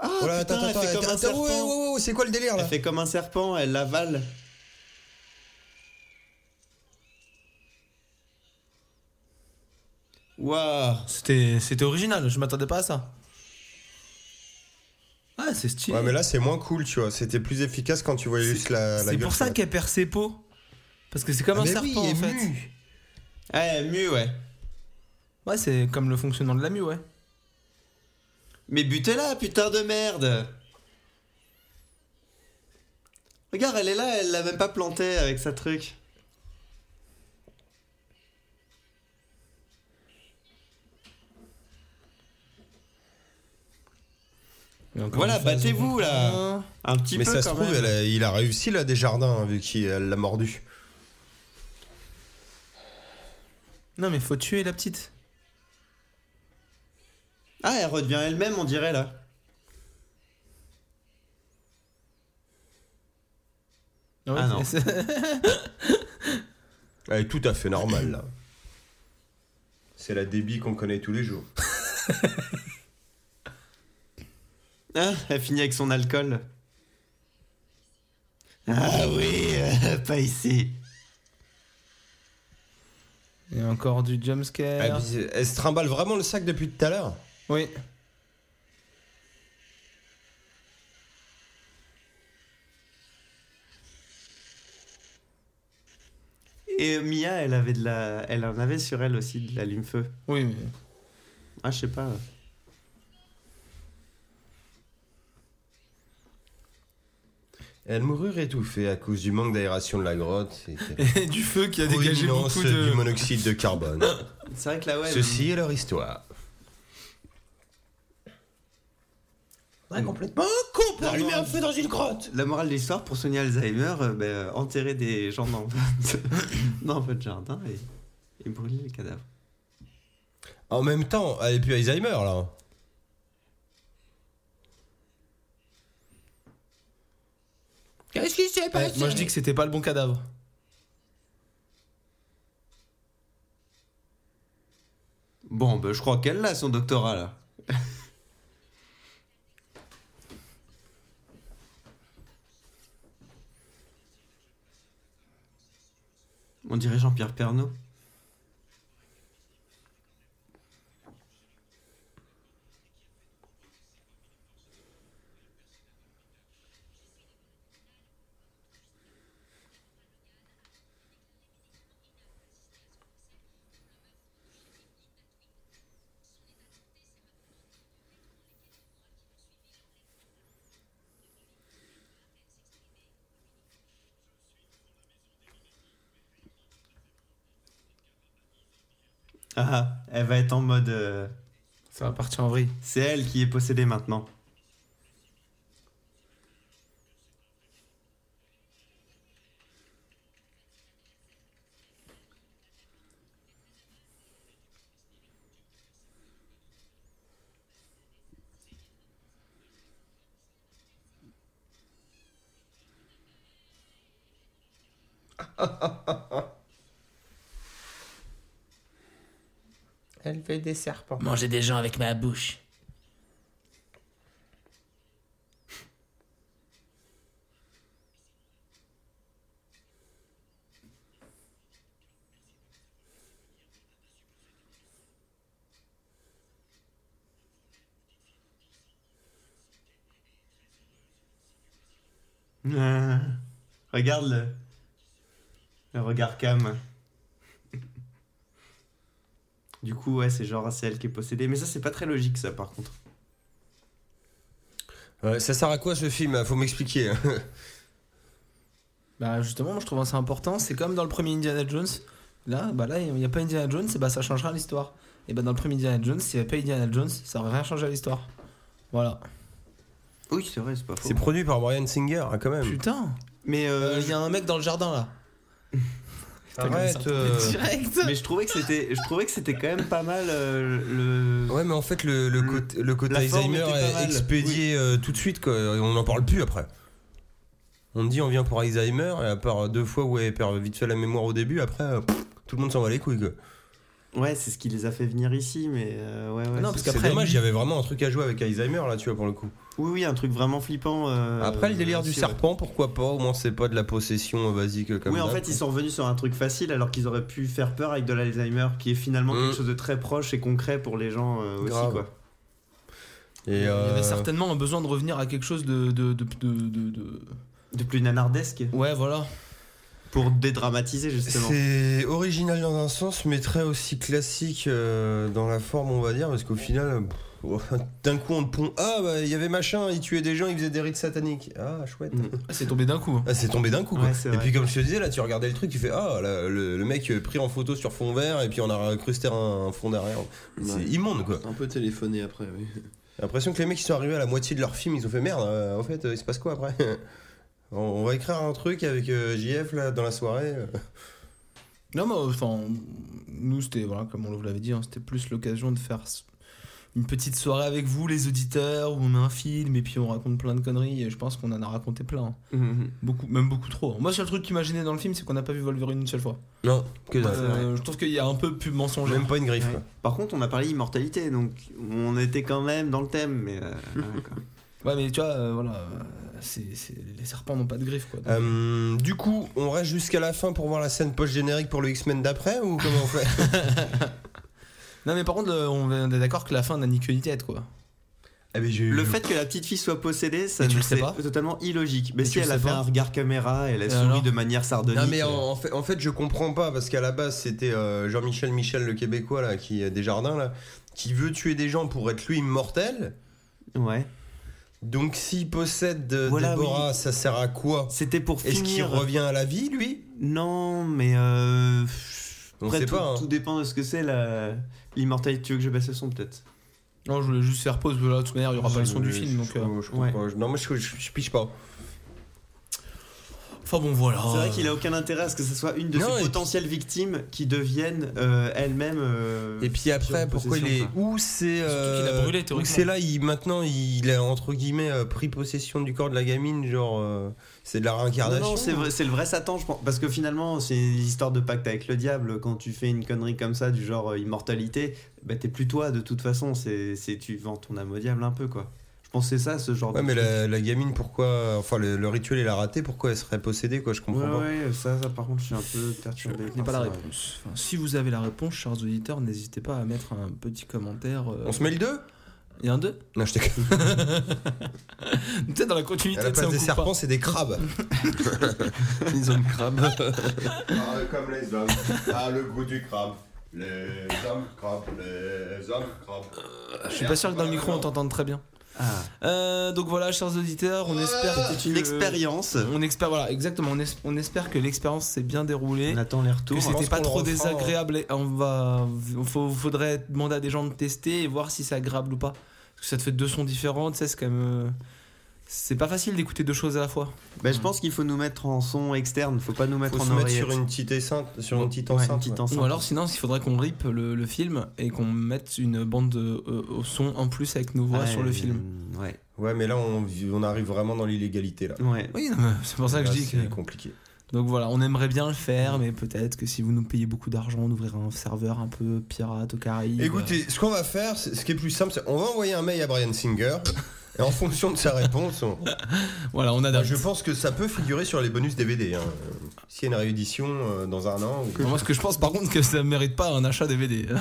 Ah, Voilà, putain, attends, elle attends, fait attends, comme un attends, serpent. ouais, ouais, ouais, c'est quoi le délire là Elle fait comme un serpent, elle l'avale. Waouh C'était c'était original, je m'attendais pas à ça. Ah, c'est stylé. Ouais, mais là c'est moins cool, tu vois. C'était plus efficace quand tu voyais C'est- juste la, la c'est pour ça qu'elle perd ses peaux. Parce que c'est comme Ah, un mais serpent oui, en fait. mu. Ouais, mieux, ouais. Ouais, c'est comme le fonctionnement de la mue, ouais. Mais butez-la, putain de merde Regarde, elle est là, elle l'a même pas plantée avec sa truc. Voilà, battez-vous, là. contrat. Un petit Mais peu ça se trouve, même. elle a- il a réussi là des jardins vu qu'elle l'a mordu. Non, mais faut tuer la petite. Ah, elle redevient elle-même, on dirait, là. Ouais, Ah non. Elle est tout à fait normale là. C'est la débit qu'on connaît tous les jours. Ah, elle finit avec son alcool. Ah oui, euh, pas ici. Et encore du Ah, jumpscare. puis, elle se trimballe vraiment le sac depuis tout à l'heure. Oui. Et Mia, elle avait de la, elle en avait sur elle aussi de l'allume-feu. Oui, mais. Ah, je sais pas. Elle mourut étouffée à cause du manque d'aération de la grotte et Et du feu qui a dégagé beaucoup de. du monoxyde de carbone. C'est vrai que là, ouais. Ceci est leur histoire. Ouais, complètement con pour allumer un feu dans une grotte. La morale de l'histoire pour soigner Alzheimer, euh, ben, euh, enterrer des gens dans, dans votre jardin et, et brûler les cadavres. En même temps, elle est plus Alzheimer là. Qu'est-ce qui s'est Ouais, moi je dis que c'était pas le bon cadavre. Bon, ben, je crois qu'elle a son doctorat là. On dirait Jean-Pierre Pernaud. Ah, elle va être en mode. euh, Ça va partir en vrille. C'est elle qui est possédée maintenant. Elle fait des serpents. Manger des gens avec ma bouche. Ah, regarde le. Le regard cam. Du coup, ouais, c'est genre, c'est elle qui est possédée. Mais ça, c'est pas très logique, ça, par contre. Ouais, ça sert à quoi ce film? Faut m'expliquer. Bah justement, moi je trouve ça important. C'est comme dans le premier Indiana Jones. Là, bah là, il n'y a pas Indiana Jones, et bah ça changera l'histoire. Et bah dans le premier Indiana Jones, s'il n'y avait pas Indiana Jones, ça aurait rien changé à l'histoire. Voilà. Oui, c'est vrai, c'est pas faux. C'est produit par Brian Singer, hein, quand même. Putain, Mais, euh, Euh, il y a un mec dans le jardin là. Arrête. Putain, euh, Direct. mais je trouvais que c'était, je trouvais que c'était quand même pas mal euh, le. Ouais, mais en fait, le, le, Le- côté, le côté est expédié euh, tout de suite, quoi. On n'en parle plus après. On dit on vient pour Alzheimer, et à part deux fois où elle perd vite fait la mémoire au début, après, euh, pff, tout le monde s'en va les couilles. Quoi. Ouais, c'est ce qui les a fait venir ici, mais euh, ouais, ouais. Non, parce qu'après, dommage, il y avait vraiment un truc à jouer avec Alzheimer là, tu vois, pour le coup. Oui, oui, un truc vraiment flippant. euh, Après, le délire du serpent, pourquoi pas Au moins, c'est pas de la possession euh, basique comme Oui, en fait, quoi. ils sont revenus sur un truc facile alors qu'ils auraient pu faire peur avec de l'Alzheimer, qui est finalement Mm. quelque chose de très proche et concret pour les gens euh, aussi, Grave. quoi. Et, Il y avait certainement un besoin de revenir à quelque chose de. de, de, de, de- de- De plus nanardesque Ouais, voilà. Pour dédramatiser justement. C'est original dans un sens, mais très aussi classique euh, dans la forme, on va dire, parce qu'au final, d'un coup, on te pond Ah, bah, il y avait machin, il tuait des gens, il faisait des rites sataniques. Ah, chouette. Mm. Ah, C'est tombé d'un coup. hein. Ah, c'est tombé d'un coup, quoi. Ouais, c'est et puis, comme je te disais, là, tu regardais le truc, tu fais Ah, là, le, le mec euh, pris en photo sur fond vert, et puis on a incrusté un, un fond derrière. C'est Ouais. immonde, quoi. Un peu téléphoné après, oui. J'ai l'impression que les mecs, ils sont arrivés à la moitié de leur film, ils ont fait Merde, euh, en fait, euh, il se passe quoi après? On, on va écrire un truc avec euh, JF, là, dans la soirée. euh. Non, mais enfin, nous, c'était, voilà, comme on vous l'avait dit, hein, c'était plus l'occasion de faire une petite soirée avec vous, les auditeurs, où on met un film et puis on raconte plein de conneries. Et je pense qu'on en a raconté plein. hein. Mhm. Beaucoup, même beaucoup trop. Moi, le seul truc qui m'a gêné dans le film, c'est qu'on n'a pas vu Wolverine une seule fois. Non, que. Euh, je trouve qu'il y a un peu pub mensongère. Même pas une griffe, Ouais. Par contre, on a parlé immortalité, donc on était quand même dans le thème, mais euh, ouais, mais tu vois, euh, voilà, c'est, c'est- les serpents n'ont pas de griffes, quoi. Donc, Euh, du coup, on reste jusqu'à la fin pour voir la scène post-générique pour le X-Men d'après ou comment on fait Non, mais par contre, on est d'accord que la fin n'a ni queue ni tête, quoi. Eh ben, Le fait que la petite fille soit possédée, ça c'est totalement illogique. Mais Mais si elle a fait un regard caméra, elle a Et souri alors de manière sardonique. Non mais en, en fait, en fait, je comprends pas parce qu'à la base c'était euh, Jean-Michel Michel le Québécois là qui est Desjardins là qui veut tuer des gens pour être lui immortel. Ouais. Donc s'il possède euh, Voilà, Déborah, ça sert à quoi? C'était pour Est-ce qu'il finir. revient à la vie lui? Non, mais euh... On après, sait tout, pas. hein. tout dépend de ce que c'est la... l'immortalité. Tu veux que je baisse le son peut-être? Non, je voulais juste faire pause, parce que là, de toute manière, il n'y aura pas le son du Je- film. Donc, je- euh. Non mais je, je, je piche pas. Enfin bon, voilà. C'est vrai qu'il a aucun intérêt à ce que ce soit une de Non, ses puis- potentielles victimes qui deviennent euh, elles-mêmes. euh, Et puis après, pourquoi il est où c'est euh, c'est là il maintenant il a entre guillemets euh, pris possession du corps de la gamine genre euh, c'est de la réincarnation. non, c'est vrai, c'est le vrai Satan, je pense. Parce que finalement, c'est une histoire de pacte avec le diable. Quand tu fais une connerie comme ça, du genre euh, immortalité, bah t'es plus toi de toute façon. C'est, c'est tu vends ton âme au diable un peu, quoi. Je c'est ça, ce genre Ouais de. mais la, la gamine pourquoi enfin le, le rituel il a raté pourquoi elle serait possédée quoi je comprends Ouais, pas. ouais, ça, ça, par contre, je suis un peu Je perturbé. n'ai pas la réponse. Enfin, si vous avez la réponse, chers auditeurs, n'hésitez pas à mettre un petit commentaire. euh, On se met le 2 Il y a un 2 Non je t'ai Peut-être dans la continuité À la place des serpents c'est des crabes. Ils ont le crabe. comme les hommes. Ah le goût du crabe. Les hommes crabes, les hommes crabes. Je suis pas sûr que dans le micro on t'entende très bien. Euh, donc voilà, chers auditeurs, on espère c'est une que- expérience. On espère, voilà, exactement. On, es- on espère que l'expérience s'est bien déroulée. On attend les Que retours. pense c'était pas trop refera, désagréable. et On va, faut- faudrait demander à des gens de tester et voir si c'est agréable ou pas. Parce que ça te fait deux sons différents. Tu sais, c'est quand même. euh, C'est pas facile d'écouter deux choses à la fois. Bah, je pense qu'il faut nous mettre en son externe. Faut pas nous mettre Faut en se mettre sur une petite enceinte, sur une petite Ouais, enceinte. petite ouais. enceinte. Ou alors, sinon, il faudrait qu'on rip le, le film et qu'on mette une bande de, euh, au son en plus avec nos voix Ouais, sur le film. Ouais. Ouais mais là on, on arrive vraiment dans l'illégalité là. Ouais. Oui, c'est pour ça que Là, je dis que. c'est compliqué. Donc voilà, on aimerait bien le faire, mais peut-être que si vous nous payez beaucoup d'argent, on ouvrira un serveur un peu pirate aux Caraïbes. Écoutez, ce qu'on va faire, ce qui est plus simple, c'est on va envoyer un mail à Brian Singer. Et en fonction de sa réponse, on- Voilà, on Bah, adapte. je pense que ça peut figurer sur les bonus DVD. Hein. S'il y a une réédition euh, dans un an. ou- Moi, ce que je pense par contre que ça mérite pas un achat DVD.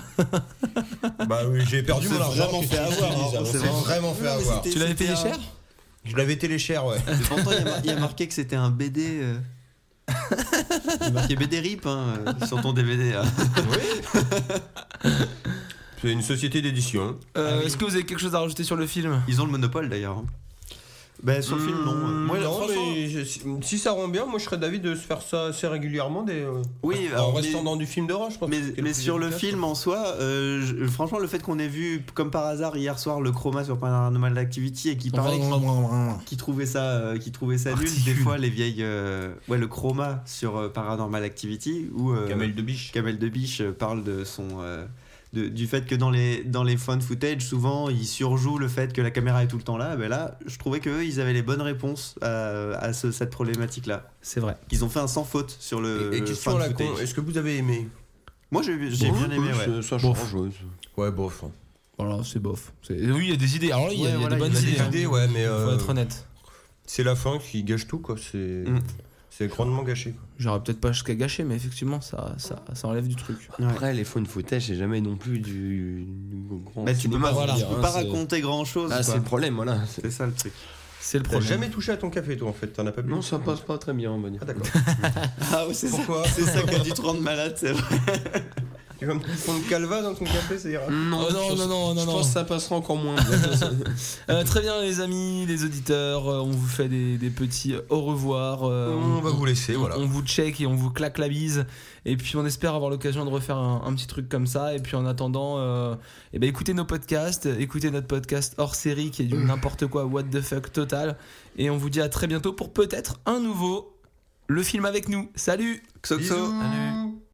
Bah oui, j'ai perdu On mon argent. vraiment fait que tu avoir, dis, hein, s'est vraiment- vraiment fait Oui, avoir. tu l'avais payé cher Je l'avais télé cher, ouais. Pourtant, il y, a marqué que c'était un BD. euh. il y a marqué BD RIP hein, euh, sur ton DVD. hein. C'est une société d'édition. Euh, Ah oui. Est-ce que vous avez quelque chose à rajouter sur le film? Ils ont le monopole d'ailleurs. hein. Bah, sur le film, non. Mmh, Moi, non, franchement- mais je- si- ça rend bien, moi je serais d'avis de se faire ça assez régulièrement. Des, euh, Oui, en restant mais- dans du film d'horreur, je pense. Mais, sur le film en soi, euh, je- franchement, le fait qu'on ait vu, comme par hasard, hier soir, le chroma sur Paranormal Activity et qui parlait qui trouvait ça, euh, qui trouvait ça nul, des fois les vieilles, euh, ouais, le chroma sur euh, Paranormal Activity où euh, Kamel de Biche. Kamel de Biche parle de son, euh, de- du fait que dans les, dans les phone footage, souvent ils surjouent le fait que la caméra est tout le temps là. Ben là, je trouvais qu'eux, ils avaient les bonnes réponses à, à ce- cette problématique-là. C'est vrai. Qu'ils ont fait un sans faute sur le, Et, et le question fan footage. est-ce que vous avez aimé Moi, j'ai j'ai bien aimé, ouais. Ça Bof. change, ouais. Ouais, bof. hein. Voilà, c'est bof. C'est- Oui, il y a des idées. Alors il y a, Ouais, il y a voilà, des bonnes il y a des idées. hein. idées, ouais, mais, Faut euh, être honnête. C'est la fin qui gâche tout, quoi. C'est Mm. C'est grandement gâché. J'aurais peut-être pas jusqu'à gâcher, mais effectivement, ça, ça, ça enlève du truc. Ouais. Après, les phone footage, c'est jamais non plus du, du grand Bah, tu peux pas, voilà. tu peux hein, pas c'est- raconter grand chose. Ah, c'est le problème, voilà. c'est ça le truc. C'est le T'as problème. jamais touché à ton café, toi, en fait. T'en as pas bu Non, ça passe pas très bien, on va dire. Ah, d'accord. Ah ouais, c'est ça. Pourquoi C'est ça qui a dû te rendre malade, c'est vrai. Tu vas me prendre calva dans ton café, ça ira Non, Oh non, non, non, non, Je non. pense que ça passera encore moins bien. Euh, très bien, les amis, les auditeurs, euh, on vous fait des, des petits au revoir. euh, On va vous laisser, on- voilà. On vous check et on vous claque la bise. Et puis on espère avoir l'occasion de refaire un, un petit truc comme ça. Et puis en attendant, euh, eh ben, écoutez nos podcasts, écoutez notre podcast hors série qui est du n'importe quoi, what the fuck total. Et on vous dit à très bientôt pour peut-être un nouveau Le film avec nous. Salut Xoxo. Bisous.